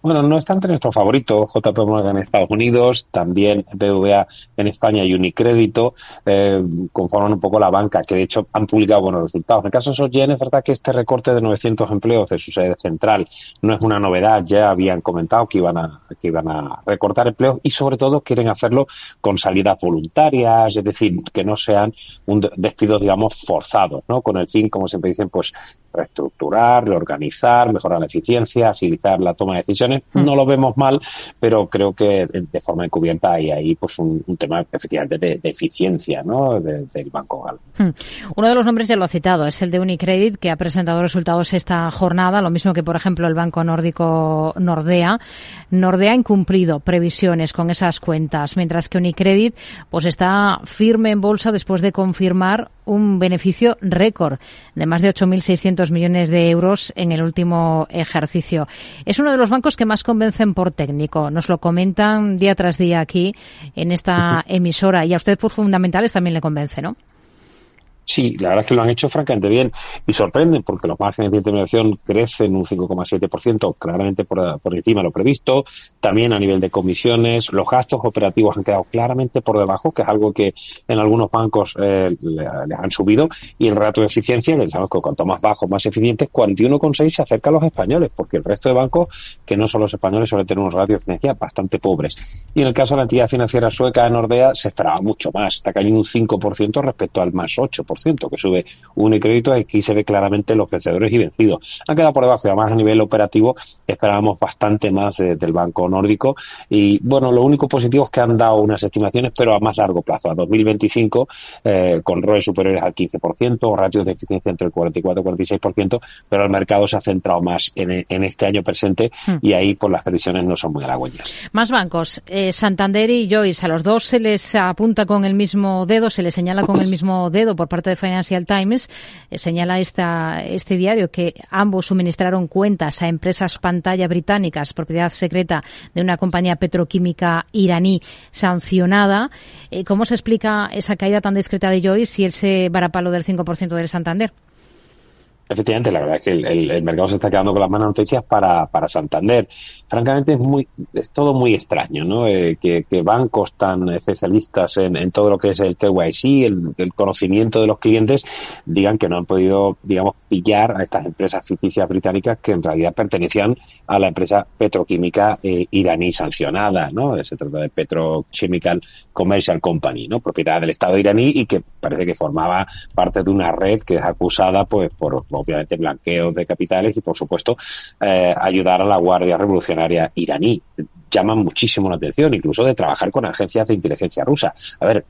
Bueno, no está entre nuestros favoritos, JP Morgan en Estados Unidos, también BVA en España y Unicrédito, eh, conforman un poco la banca, que de hecho han publicado buenos resultados. En el caso de SOGEN es verdad que este recorte de 900 empleos de su sede central no es una novedad, ya habían comentado que iban a, que iban a recortar empleos y sobre todo quieren hacerlo con salidas voluntarias, es decir, que no sean un despidos, digamos, forzados, ¿no? Con el fin, como siempre dicen, pues reestructurar, reorganizar, mejorar la eficiencia, agilizar la toma de decisiones. Mm. No lo vemos mal, pero creo que de forma encubierta hay ahí pues un, tema efectivamente de, eficiencia ¿no? del Banco Gal. Mm. Uno de los nombres ya lo ha citado, es el de Unicredit, que ha presentado resultados esta jornada, lo mismo que por ejemplo el Banco Nórdico Nordea. Nordea ha incumplido previsiones con esas cuentas, mientras que Unicredit pues está firme en bolsa después de confirmar un beneficio récord de más de 8.600 millones de euros en el último ejercicio. Es uno de los bancos que más convencen por técnico. Nos lo comentan día tras día aquí en esta emisora y a usted por fundamentales también le convence, ¿no? Sí, la verdad es que lo han hecho francamente bien y sorprenden porque los márgenes de intermediación crecen un 5,7%, claramente por, encima de lo previsto. También a nivel de comisiones, los gastos operativos han quedado claramente por debajo, que es algo que en algunos bancos eh, les han subido. Y el rato de eficiencia, que sabemos que cuanto más bajo, más eficientes, 41,6 se acerca a los españoles, porque el resto de bancos, que no son los españoles, suelen tener unos ratios de eficiencia bastante pobres. Y en el caso de la entidad financiera sueca de Nordea, se esperaba mucho más, está cayendo un 5% respecto al más 8% que sube Unicrédito, aquí se ve claramente los vencedores y vencidos. Han quedado por debajo y además a nivel operativo esperábamos bastante más del banco nórdico y bueno, lo único positivo es que han dado unas estimaciones pero a más largo plazo, a 2025 eh, con roles superiores al 15%, ratios de eficiencia entre el 44 y 46%, pero el mercado se ha centrado más en, este año presente hmm. y ahí pues las previsiones no son muy halagüeñas. Más bancos, eh, Santander y Joyce, a los dos se les apunta con el mismo dedo, se les señala con el mismo dedo por parte de Financial Times eh, señala esta, este diario que ambos suministraron cuentas a empresas pantalla británicas, propiedad secreta de una compañía petroquímica iraní sancionada. Eh, ¿Cómo se explica esa caída tan discreta de Joyce y ese varapalo del 5% del Santander? Efectivamente, la verdad es que el, mercado se está quedando con las malas noticias para, para Santander. Francamente es muy es todo muy extraño, ¿no? Eh, que, bancos tan especialistas en, todo lo que es el KYC, el, el, conocimiento de los clientes, digan que no han podido, digamos, pillar a estas empresas ficticias británicas que en realidad pertenecían a la empresa petroquímica eh, iraní sancionada, ¿no? Se trata de Petrochemical Commercial Company, ¿no? Propiedad del Estado iraní y que parece que formaba parte de una red que es acusada, pues, por obviamente blanqueo de capitales y por supuesto eh, ayudar a la Guardia Revolucionaria iraní. Llaman muchísimo la atención, incluso de trabajar con agencias de inteligencia rusa. A ver,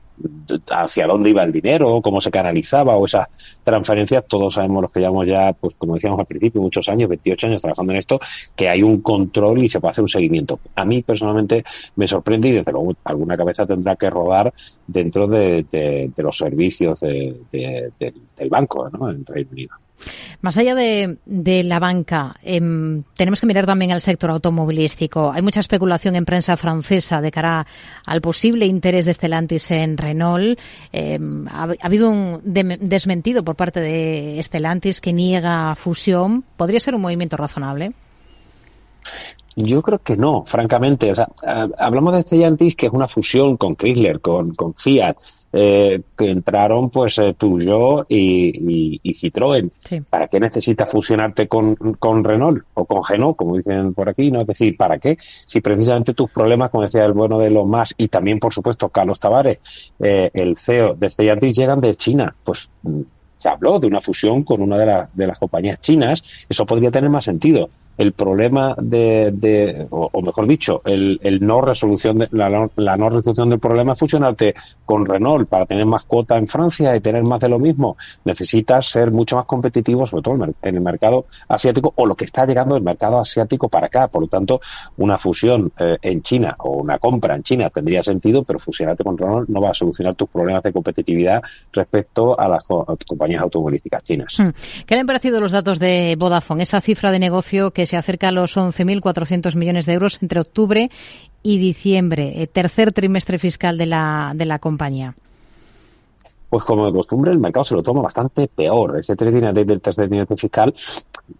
hacia dónde iba el dinero, cómo se canalizaba o esas transferencias, todos sabemos los que llevamos ya, pues como decíamos al principio, muchos años, 28 años trabajando en esto, que hay un control y se puede hacer un seguimiento. A mí personalmente me sorprende y desde luego alguna cabeza tendrá que rodar dentro de, los servicios del banco ¿no? en Reino Unido. Más allá de, la banca, em, tenemos que mirar también al sector automovilístico. Hay mucha especulación en prensa francesa de cara al posible interés de Stellantis en Renault. Em, ha, habido un desmentido por parte de Stellantis que niega fusión. ¿Podría ser un movimiento razonable? Yo creo que no, francamente. hablamos de Stellantis, que es una fusión con Chrysler, con Fiat eh, que entraron pues eh, Peugeot y, y, Citroën. ¿Para qué necesitas fusionarte con, con Renault o con Renault, como dicen por aquí? ¿no? Es decir, ¿para qué? Si precisamente tus problemas, como decía el bueno de los más, y también, por supuesto, Carlos Tavares, eh, el CEO de Stellantis, llegan de China. Pues mm, se habló de una fusión con una de, de las compañías chinas. Eso podría tener más sentido el problema de, o, mejor dicho, el, no resolución de, la, no resolución del problema es fusionarte con Renault para tener más cuota en Francia y tener más de lo mismo. Necesitas ser mucho más competitivo, sobre todo en el mercado asiático o lo que está llegando del mercado asiático para acá. Por lo tanto, una fusión eh, en China o una compra en China tendría sentido, pero fusionarte con Renault no va a solucionar tus problemas de competitividad respecto a las compañías automovilísticas chinas. Hmm. ¿Qué le han parecido los datos de Vodafone? Esa cifra de negocio que se acerca a los 11.400 millones de euros entre octubre y diciembre, eh, tercer trimestre fiscal de la, de la compañía. Pues como de costumbre, el mercado se lo toma bastante peor. Ese trimestre del tercer trimestre fiscal,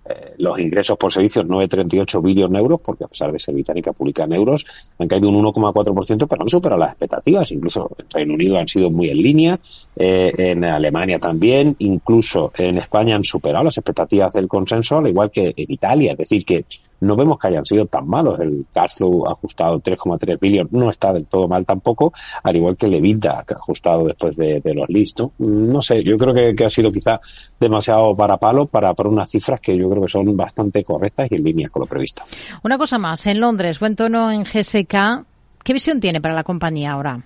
eh, los ingresos por servicios 9,38 billones de euros, porque a pesar de ser británica publica en euros, han caído un 1,4%, pero han superado las expectativas. Incluso en Reino Unido han sido muy en línea, eh, en Alemania también, incluso en España han superado las expectativas del consenso, al igual que en Italia. Es decir, que no vemos que hayan sido tan malos. El cash flow ajustado 3,3 billones no está del todo mal tampoco, al igual que el EBITDA ajustado después de, los listos. No sé, yo creo que, ha sido quizá demasiado para palo para, para unas cifras que yo creo que son bastante correctas y en línea con lo previsto. Una cosa más, en Londres, buen tono en GSK. ¿Qué visión tiene para la compañía ahora?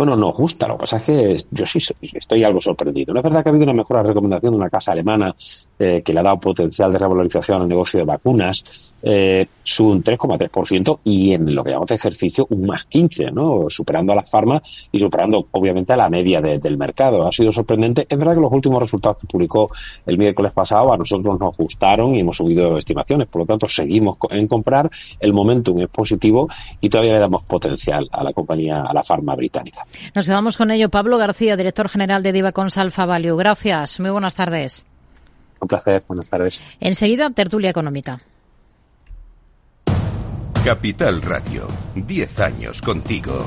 Bueno, no gusta. Lo que pasa es que yo sí estoy algo sorprendido. No es verdad que ha habido una mejor recomendación de una casa alemana eh, que le ha dado potencial de revalorización al negocio de vacunas, eh, sube un 3,3% y en lo que llamamos de ejercicio un más 15, ¿no? Superando a las farmas y superando obviamente a la media del mercado. Ha sido sorprendente. Es verdad que los últimos resultados que publicó el miércoles pasado a nosotros nos gustaron y hemos subido estimaciones. Por lo tanto, seguimos en comprar. El momentum es positivo y todavía le damos potencial a la compañía, a la farma británica. Nos quedamos con ello. Pablo García, director general de Divacons Alfa Value. Gracias. Muy buenas tardes. Un placer, buenas tardes. Enseguida, tertulia económica. Capital Radio, 10 años contigo.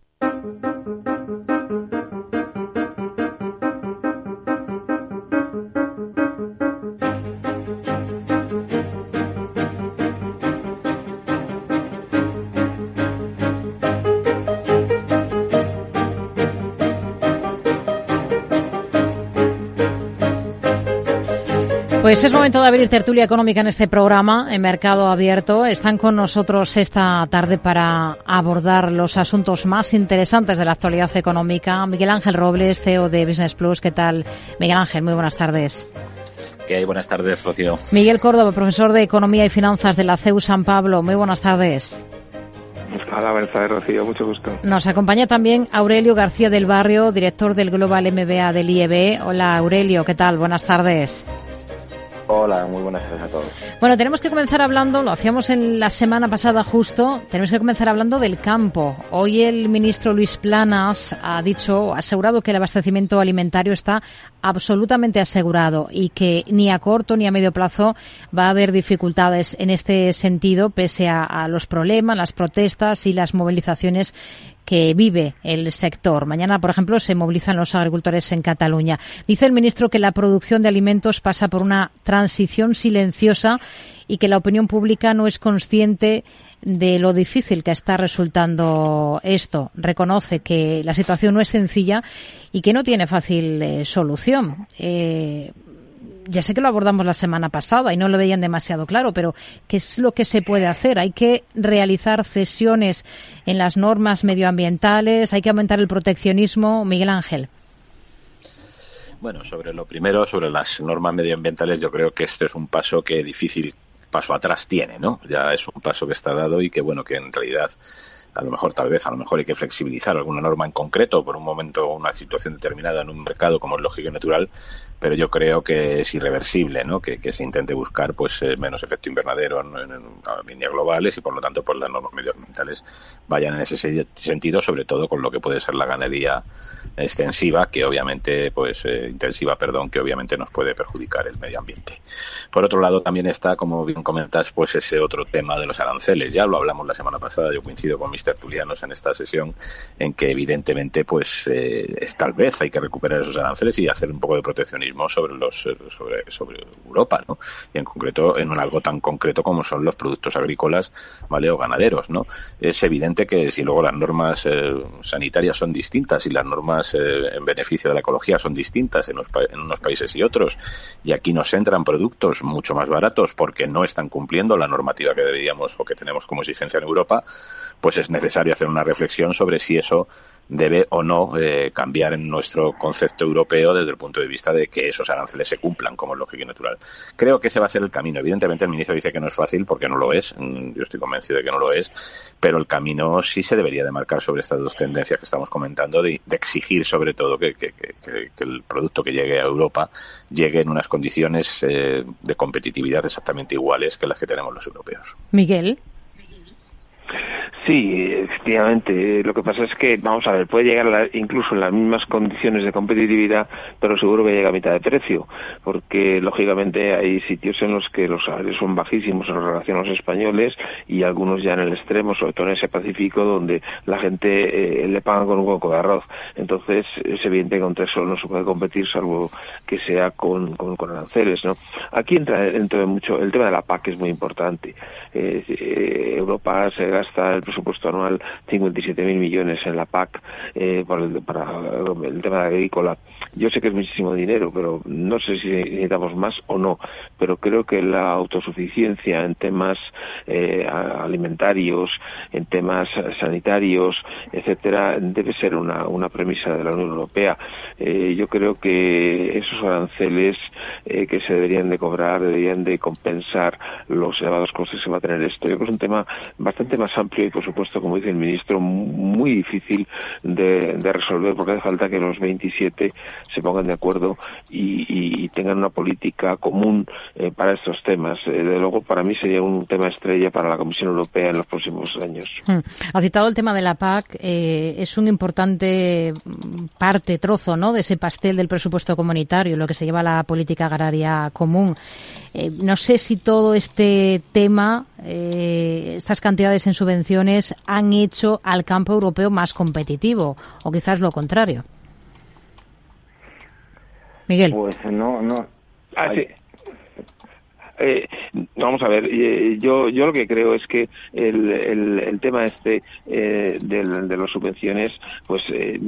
Pues es momento de abrir tertulia económica en este programa, en Mercado Abierto. Están con nosotros esta tarde para abordar los asuntos más interesantes de la actualidad económica. Miguel Ángel Robles, CEO de Business Plus. ¿Qué tal? Miguel Ángel, muy buenas tardes. ¿Qué hay? Buenas tardes, Rocío. Miguel Córdoba, profesor de Economía y Finanzas de la CEU San Pablo. Muy buenas tardes. Hola, buenas tardes, Rocío. Mucho gusto. Nos acompaña también Aurelio García del Barrio, director del Global MBA del IEB. Hola, Aurelio. ¿Qué tal? Buenas tardes. Hola, muy buenas tardes a todos. Bueno, tenemos que comenzar hablando, lo hacíamos en la semana pasada justo, tenemos que comenzar hablando del campo. Hoy el ministro Luis Planas ha dicho, ha asegurado que el abastecimiento alimentario está absolutamente asegurado y que ni a corto ni a medio plazo va a haber dificultades en este sentido, pese a, a los problemas, las protestas y las movilizaciones que vive el sector. Mañana, por ejemplo, se movilizan los agricultores en Cataluña. Dice el ministro que la producción de alimentos pasa por una transición silenciosa y que la opinión pública no es consciente de lo difícil que está resultando esto. Reconoce que la situación no es sencilla y que no tiene fácil eh, solución. Eh, ya sé que lo abordamos la semana pasada y no lo veían demasiado claro, pero ¿qué es lo que se puede hacer? Hay que realizar cesiones en las normas medioambientales, hay que aumentar el proteccionismo. Miguel Ángel. Bueno, sobre lo primero, sobre las normas medioambientales, yo creo que este es un paso que difícil paso atrás tiene, ¿no? Ya es un paso que está dado y que, bueno, que en realidad a lo mejor tal vez a lo mejor hay que flexibilizar alguna norma en concreto por un momento o una situación determinada en un mercado como es lógico y natural pero yo creo que es irreversible ¿no? que, se intente buscar pues eh, menos efecto invernadero en, en, líneas globales y por lo tanto pues las normas medioambientales vayan en ese sentido sobre todo con lo que puede ser la ganadería extensiva que obviamente pues eh, intensiva perdón que obviamente nos puede perjudicar el medio ambiente por otro lado también está como bien comentas pues ese otro tema de los aranceles ya lo hablamos la semana pasada yo coincido con mis tertulianos en esta sesión en que evidentemente pues eh, es, tal vez hay que recuperar esos aranceles y hacer un poco de proteccionismo sobre los sobre, sobre Europa no y en concreto en algo tan concreto como son los productos agrícolas vale o ganaderos no es evidente que si luego las normas eh, sanitarias son distintas y las normas eh, en beneficio de la ecología son distintas en, los, en unos países y otros y aquí nos entran productos mucho más baratos porque no están cumpliendo la normativa que deberíamos o que tenemos como exigencia en Europa pues es necesario hacer una reflexión sobre si eso debe o no eh, cambiar en nuestro concepto europeo desde el punto de vista de que esos aranceles se cumplan como es lógico y natural. Creo que ese va a ser el camino. Evidentemente el ministro dice que no es fácil porque no lo es. Mm, yo estoy convencido de que no lo es. Pero el camino sí se debería de marcar sobre estas dos tendencias que estamos comentando de, exigir sobre todo que, que, el producto que llegue a Europa llegue en unas condiciones eh, de competitividad exactamente iguales que las que tenemos los europeos. Miguel. Sí, efectivamente. Lo que pasa es que, vamos a ver, puede llegar incluso en las mismas condiciones de competitividad, pero seguro que llega a mitad de precio, porque lógicamente hay sitios en los que los salarios son bajísimos en relación a los españoles y algunos ya en el extremo, sobre todo en ese Pacífico, donde la gente eh, le pagan con un hueco de arroz. Entonces, es evidente que contra eso no se puede competir, salvo que sea con, con, con aranceles, ¿no? Aquí entra dentro de mucho, el tema de la PAC es muy importante. Eh, eh, Europa se gasta el presupuesto anual 57.000 millones en la PAC eh, para, el, para el tema agrícola. Yo sé que es muchísimo dinero, pero no sé si necesitamos más o no. Pero creo que la autosuficiencia en temas eh, alimentarios, en temas sanitarios, etcétera, debe ser una, una premisa de la Unión Europea. Eh, yo creo que esos aranceles eh, que se deberían de cobrar deberían de compensar los elevados costes que va a tener esto. Yo creo que es un tema bastante más amplio y, por supuesto, como dice el ministro, muy difícil de, de resolver porque hace falta que los 27 se pongan de acuerdo y, y tengan una política común eh, para estos temas. Eh, de luego, para mí sería un tema estrella para la Comisión Europea en los próximos años. Hmm. Ha citado el tema de la PAC. Eh, es un importante parte, trozo, ¿no?, de ese pastel del presupuesto comunitario, lo que se lleva a la política agraria común. Eh, no sé si todo este tema, eh, estas cantidades en subvenciones, han hecho al campo europeo más competitivo, o quizás lo contrario. Miguel. Pues no, no. Ah, sí. Eh, Vamos a ver, eh, yo, yo lo que creo es que el, el, tema este eh, de, las subvenciones, pues eh,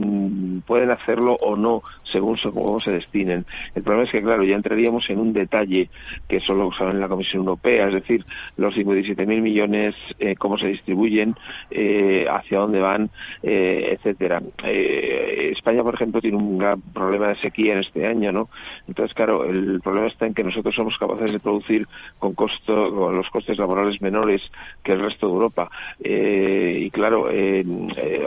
pueden hacerlo o no según cómo se destinen. El problema es que, claro, ya entraríamos en un detalle que solo saben la Comisión Europea, es decir, los 57.000 millones, cómo se distribuyen, hacia dónde van, etcétera. España, por ejemplo, tiene un gran problema de sequía en este año, ¿no? Entonces, claro, el problema está en que nosotros somos capaces de producir con costos con los costes laborales menores que el resto de Europa. Eh, y claro, eh,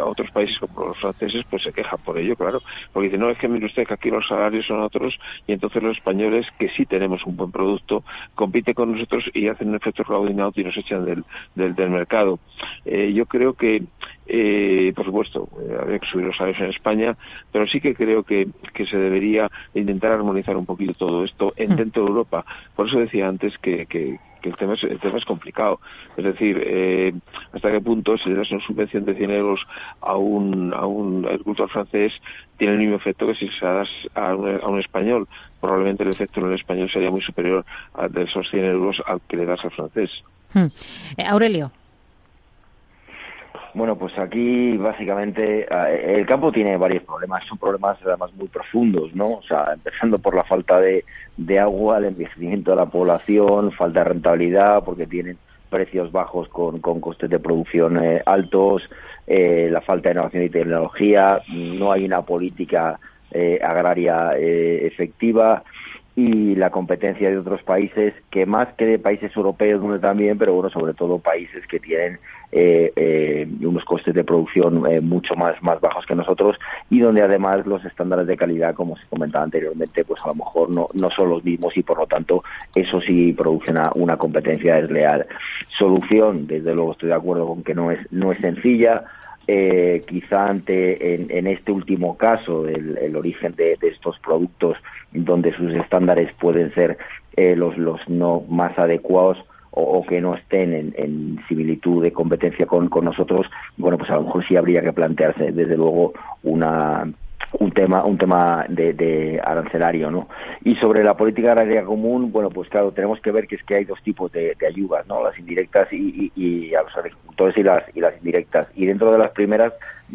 otros países como los franceses pues se quejan por ello, claro, porque dicen, no, es que mire usted que aquí los salarios son otros y entonces los españoles, que sí tenemos un buen producto, compiten con nosotros y hacen un efecto Claudine y nos echan del, del, del mercado. Eh, yo creo que eh, por supuesto, eh, habría que subir los salarios en España, pero sí que creo que, que se debería intentar armonizar un poquito todo esto en, mm. dentro de Europa. Por eso decía antes que, que, el, tema es, el tema es complicado. Es decir, eh, hasta qué punto si le das una subvención de 100 euros a un, a un agricultor francés tiene el mismo efecto que si se das a un, a un español. Probablemente el efecto en el español sería muy superior a de esos 100 euros al que le das al francés. Hmm. Aurelio. Bueno, pues aquí básicamente eh, el campo tiene varios problemas, son problemas además muy profundos, ¿no? O sea, empezando por la falta de, agua, el envejecimiento de la población, falta de rentabilidad porque tienen precios bajos con, costes de producción eh, altos, eh, la falta de innovación y tecnología, no hay una política agraria efectiva y la competencia de otros países, que más que de países europeos, donde también, pero bueno, sobre todo países que tienen eh, eh, unos costes de producción eh, mucho más, más bajos que nosotros y donde además los estándares de calidad, como se comentaba anteriormente, pues a lo mejor no, no son los mismos y por lo tanto eso sí produce una, competencia desleal. Solución, desde luego estoy de acuerdo con que no es, no es sencilla. quizá ante en, este último caso el, el origen de, de, estos productos donde sus estándares pueden ser los, los no más adecuados o, que no estén en, similitud de competencia con, con nosotros, bueno, pues a lo mejor sí habría que plantearse, desde luego, una un tema un tema de, arancelario no y sobre la política agraria común bueno pues claro tenemos que ver que es que hay dos tipos de, ayudas no las indirectas y, y, a los agricultores y las y las indirectas. Y dentro de las primeras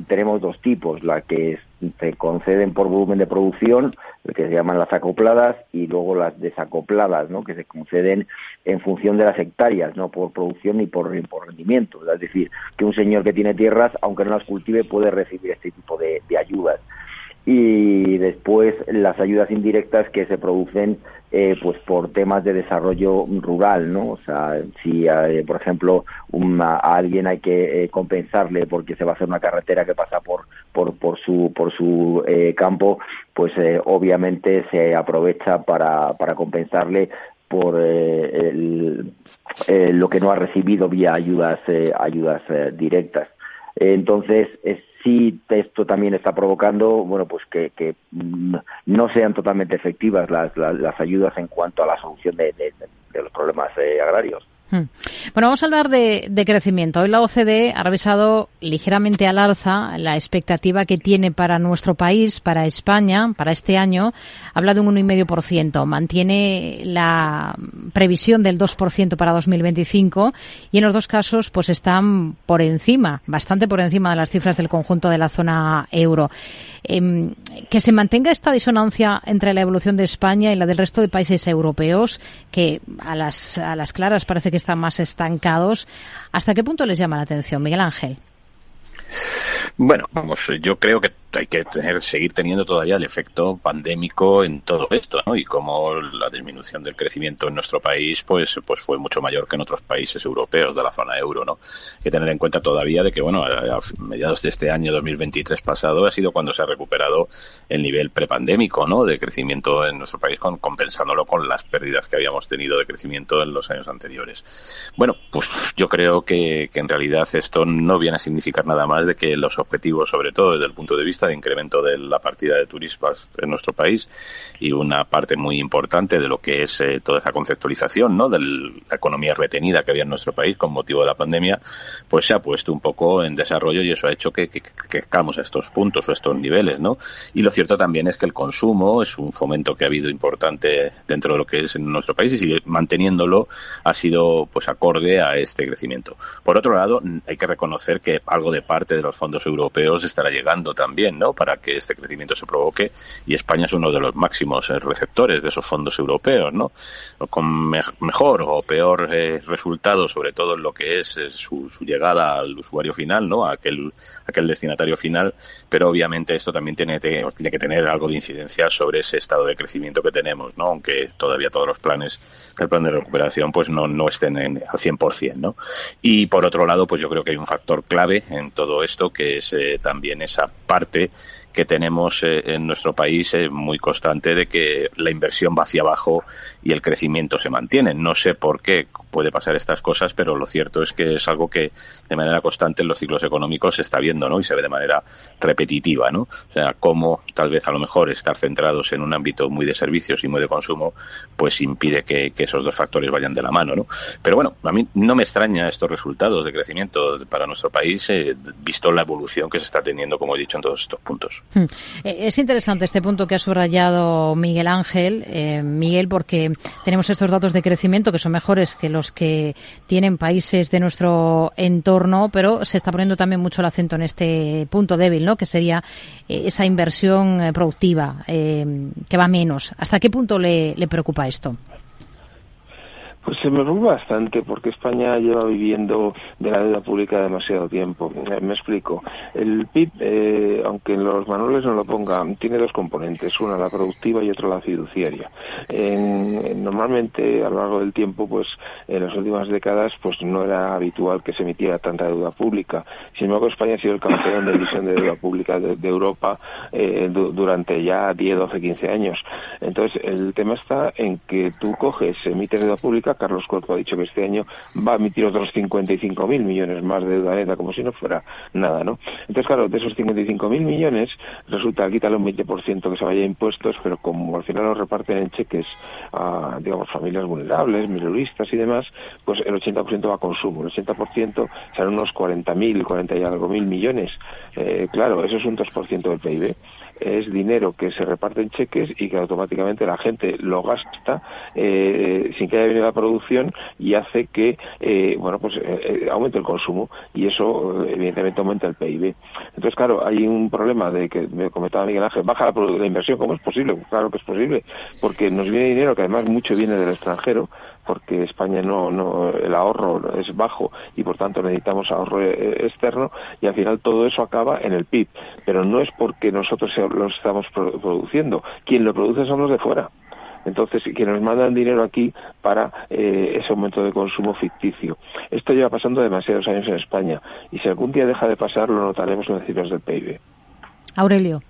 tenemos dos tipos la que se conceden por volumen de producción que se llaman las acopladas y luego las desacopladas no que se conceden en función de las hectáreas no por producción ni por rendimiento. Es decir que un señor que tiene tierras aunque no las cultive puede recibir este tipo de ayudas y después las ayudas indirectas que se producen eh, pues por temas de desarrollo rural, ¿no? O sea, si eh, por ejemplo a alguien hay que eh, compensarle porque se va a hacer una carretera que pasa por por, por su por su campo, pues obviamente se aprovecha para para compensarle por lo que no ha recibido vía ayudas ayudas directas. Entonces, es sí esto también está provocando bueno pues que, que mm, no sean totalmente efectivas las, las, ayudas en cuanto a la solución de, de, los problemas eh, agrarios. Bueno, vamos a hablar de, crecimiento. Hoy la OCDE ha revisado ligeramente al alza la expectativa que tiene para nuestro país, para España, para este año. Habla de un 1,5%. Mantiene la previsión del 2% para 2025 y en los dos casos pues están por encima, bastante por encima de las cifras del conjunto de la zona euro. Em, que se mantenga esta disonancia entre la evolución de España y la del resto de países europeos, que a las, a las claras parece que están más estancados. ¿Hasta qué punto les llama la atención, Miguel Ángel? Bueno, vamos, yo creo que hay que tener, seguir teniendo todavía el efecto pandémico en todo esto, ¿no? Y como la disminución del crecimiento en nuestro país, pues, pues fue mucho mayor que en otros países europeos de la zona euro, ¿no? Hay que tener en cuenta todavía de que, bueno, a mediados de este año 2023 pasado ha sido cuando se ha recuperado el nivel prepandémico, ¿no? De crecimiento en nuestro país, compensándolo con las pérdidas que habíamos tenido de crecimiento en los años anteriores. Bueno, pues yo creo que, que en realidad esto no viene a significar nada más de que los objetivos, sobre todo desde el punto de vista de incremento de la partida de turistas en nuestro país y una parte muy importante de lo que es eh, toda esa conceptualización ¿no? de la economía retenida que había en nuestro país con motivo de la pandemia, pues se ha puesto un poco en desarrollo y eso ha hecho que, que, que a estos puntos o estos niveles. ¿no? Y lo cierto también es que el consumo es un fomento que ha habido importante dentro de lo que es en nuestro país y sigue manteniéndolo ha sido pues acorde a este crecimiento. Por otro lado, hay que reconocer que algo de parte de los fondos europeos estará llegando también, ¿no? Para que este crecimiento se provoque y España es uno de los máximos eh, receptores de esos fondos europeos, ¿no? Con mejor o peor eh, resultado, sobre todo en lo que es eh, su, llegada al usuario final, ¿no? A aquel, aquel destinatario final, pero obviamente esto también tiene, tiene que tener algo de incidencia sobre ese estado de crecimiento que tenemos, ¿no? Aunque todavía todos los planes del plan de recuperación pues no, no estén en, al 100%, ¿no? Y por otro lado, pues yo creo que hay un factor clave en todo esto que es también esa parte que tenemos eh, en nuestro país es muy constante de que la inversión va hacia abajo y el crecimiento se mantiene. No sé por qué puede pasar estas cosas, pero lo cierto es que es algo que de manera constante en los ciclos económicos se está viendo, ¿no? Y se ve de manera repetitiva, ¿no? O sea, cómo tal vez a lo mejor estar centrados en un ámbito muy de servicios y muy de consumo, pues impide que, esos dos factores vayan de la mano, ¿no? Pero bueno, a mí no me extraña estos resultados de crecimiento para nuestro país, eh, visto la evolución que se está teniendo, como he dicho, en todos estos puntos. Hmm. Eh, es interesante este punto que ha subrayado Miguel Ángel, eh, Miguel, porque tenemos estos datos de crecimiento que son mejores que los que tienen países de nuestro entorno, pero se está poniendo también mucho el acento en este punto débil, ¿no? Que sería eh, esa inversión productiva que va menos. ¿Hasta qué punto le preocupa esto? Pues se me preocupa bastante porque España lleva viviendo de la deuda pública demasiado tiempo. Eh, me explico. El PIB, eh, aunque en los manuales no lo pongan, tiene dos componentes, una la productiva y otra la fiduciaria. normalmente a lo largo del tiempo, pues en las últimas décadas, pues no era habitual que se emitiera tanta deuda pública. Sin embargo, España ha sido el campeón de emisión de deuda pública de, Europa eh, durante ya 10, 12, 15 años. Entonces, el tema está en que tú coges, emites deuda pública, Carlos Corto ha dicho que este año va a emitir otros 55.000 millones más de deuda neta, como si no fuera nada, ¿no? Entonces, claro, de esos 55.000 millones, resulta quitarle un 20% que se vaya a impuestos, pero como al final lo reparten en cheques a, digamos, familias vulnerables, minoristas y demás, pues el 80% va a consumo, el 80% serán unos 40.000, 40 y algo mil millones. Eh, claro, eso es un 2% del PIB es dinero que se reparte en cheques y que automáticamente la gente lo gasta eh, sin que haya venido la producción y hace que eh, bueno pues eh, aumente el consumo y eso evidentemente aumenta el PIB. Entonces claro hay un problema de que me comentaba Miguel Ángel baja la, la inversión ¿cómo es posible? Claro que es posible porque nos viene dinero que además mucho viene del extranjero porque España no, no el ahorro es bajo y por tanto necesitamos ahorro eh, externo y al final todo eso acaba en el PIB, pero no es porque nosotros lo estamos produciendo, quien lo produce son los de fuera. Entonces, quienes nos mandan dinero aquí para eh, ese aumento de consumo ficticio. Esto lleva pasando demasiados años en España y si algún día deja de pasar lo notaremos en las cifras del PIB. Aurelio.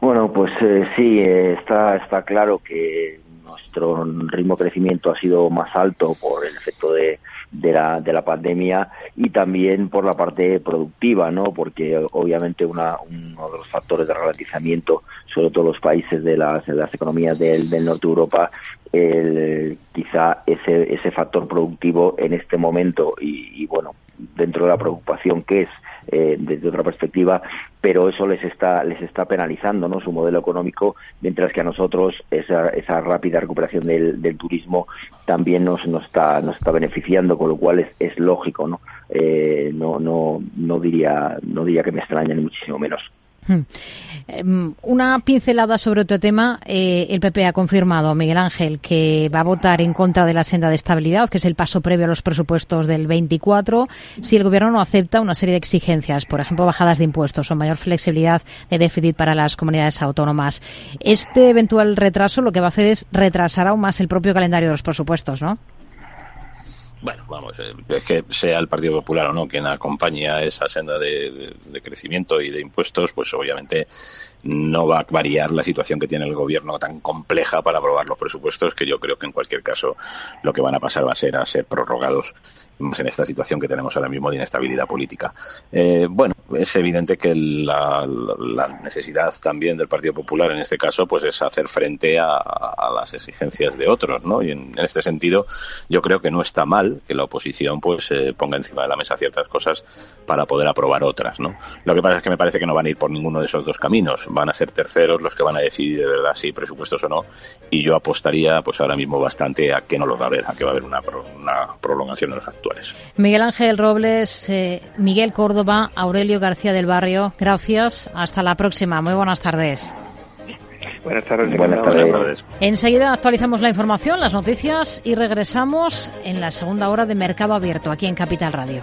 Bueno, pues eh, sí, está, está claro que nuestro ritmo de crecimiento ha sido más alto por el efecto de, de, la, de la pandemia y también por la parte productiva, ¿no? Porque obviamente una, uno de los factores de ralentizamiento, sobre todo los países de las, de las economías del, del norte de Europa, el, quizá ese, ese factor productivo en este momento y, bueno, dentro de la preocupación que es eh, desde otra perspectiva, pero eso les está les está penalizando no su modelo económico, mientras que a nosotros esa, esa rápida recuperación del, turismo también nos, nos está nos está beneficiando, con lo cual es, es lógico, ¿no? Eh, no no no diría no diría que me extraña ni muchísimo menos. Hmm. Em, una pincelada sobre otro tema. Eh, el PP ha confirmado, Miguel Ángel, que va a votar en contra de la senda de estabilidad, que es el paso previo a los presupuestos del 24, si el Gobierno no acepta una serie de exigencias, por ejemplo, bajadas de impuestos o mayor flexibilidad de déficit para las comunidades autónomas. Este eventual retraso lo que va a hacer es retrasar aún más el propio calendario de los presupuestos, ¿no? Bueno, vamos, eh, es que sea el Partido Popular o no quien acompaña esa senda de, crecimiento y de impuestos, pues obviamente no va a variar la situación que tiene el gobierno tan compleja para aprobar los presupuestos, que yo creo que en cualquier caso lo que van a pasar va a ser a ser prorrogados en esta situación que tenemos ahora mismo de inestabilidad política. Eh, bueno, es evidente que la, necesidad también del Partido Popular en este caso pues es hacer frente a, las exigencias de otros, ¿no? Y en, este sentido yo creo que no está mal que la oposición pues eh, ponga encima de la mesa ciertas cosas para poder aprobar otras, ¿no? Lo que pasa es que me parece que no van a ir por ninguno de esos dos caminos, van a ser terceros los que van a decidir de verdad si presupuestos o no y yo apostaría pues ahora mismo bastante a que no lo va a haber, a que va a haber una, una prolongación de los actuales. Miguel Ángel Robles, eh, Miguel Córdoba, Aurelio García del Barrio, gracias. Hasta la próxima. Muy buenas tardes. Buenas tardes. Buenas tardes. Enseguida actualizamos la información, las noticias y regresamos en la segunda hora de Mercado Abierto aquí en Capital Radio.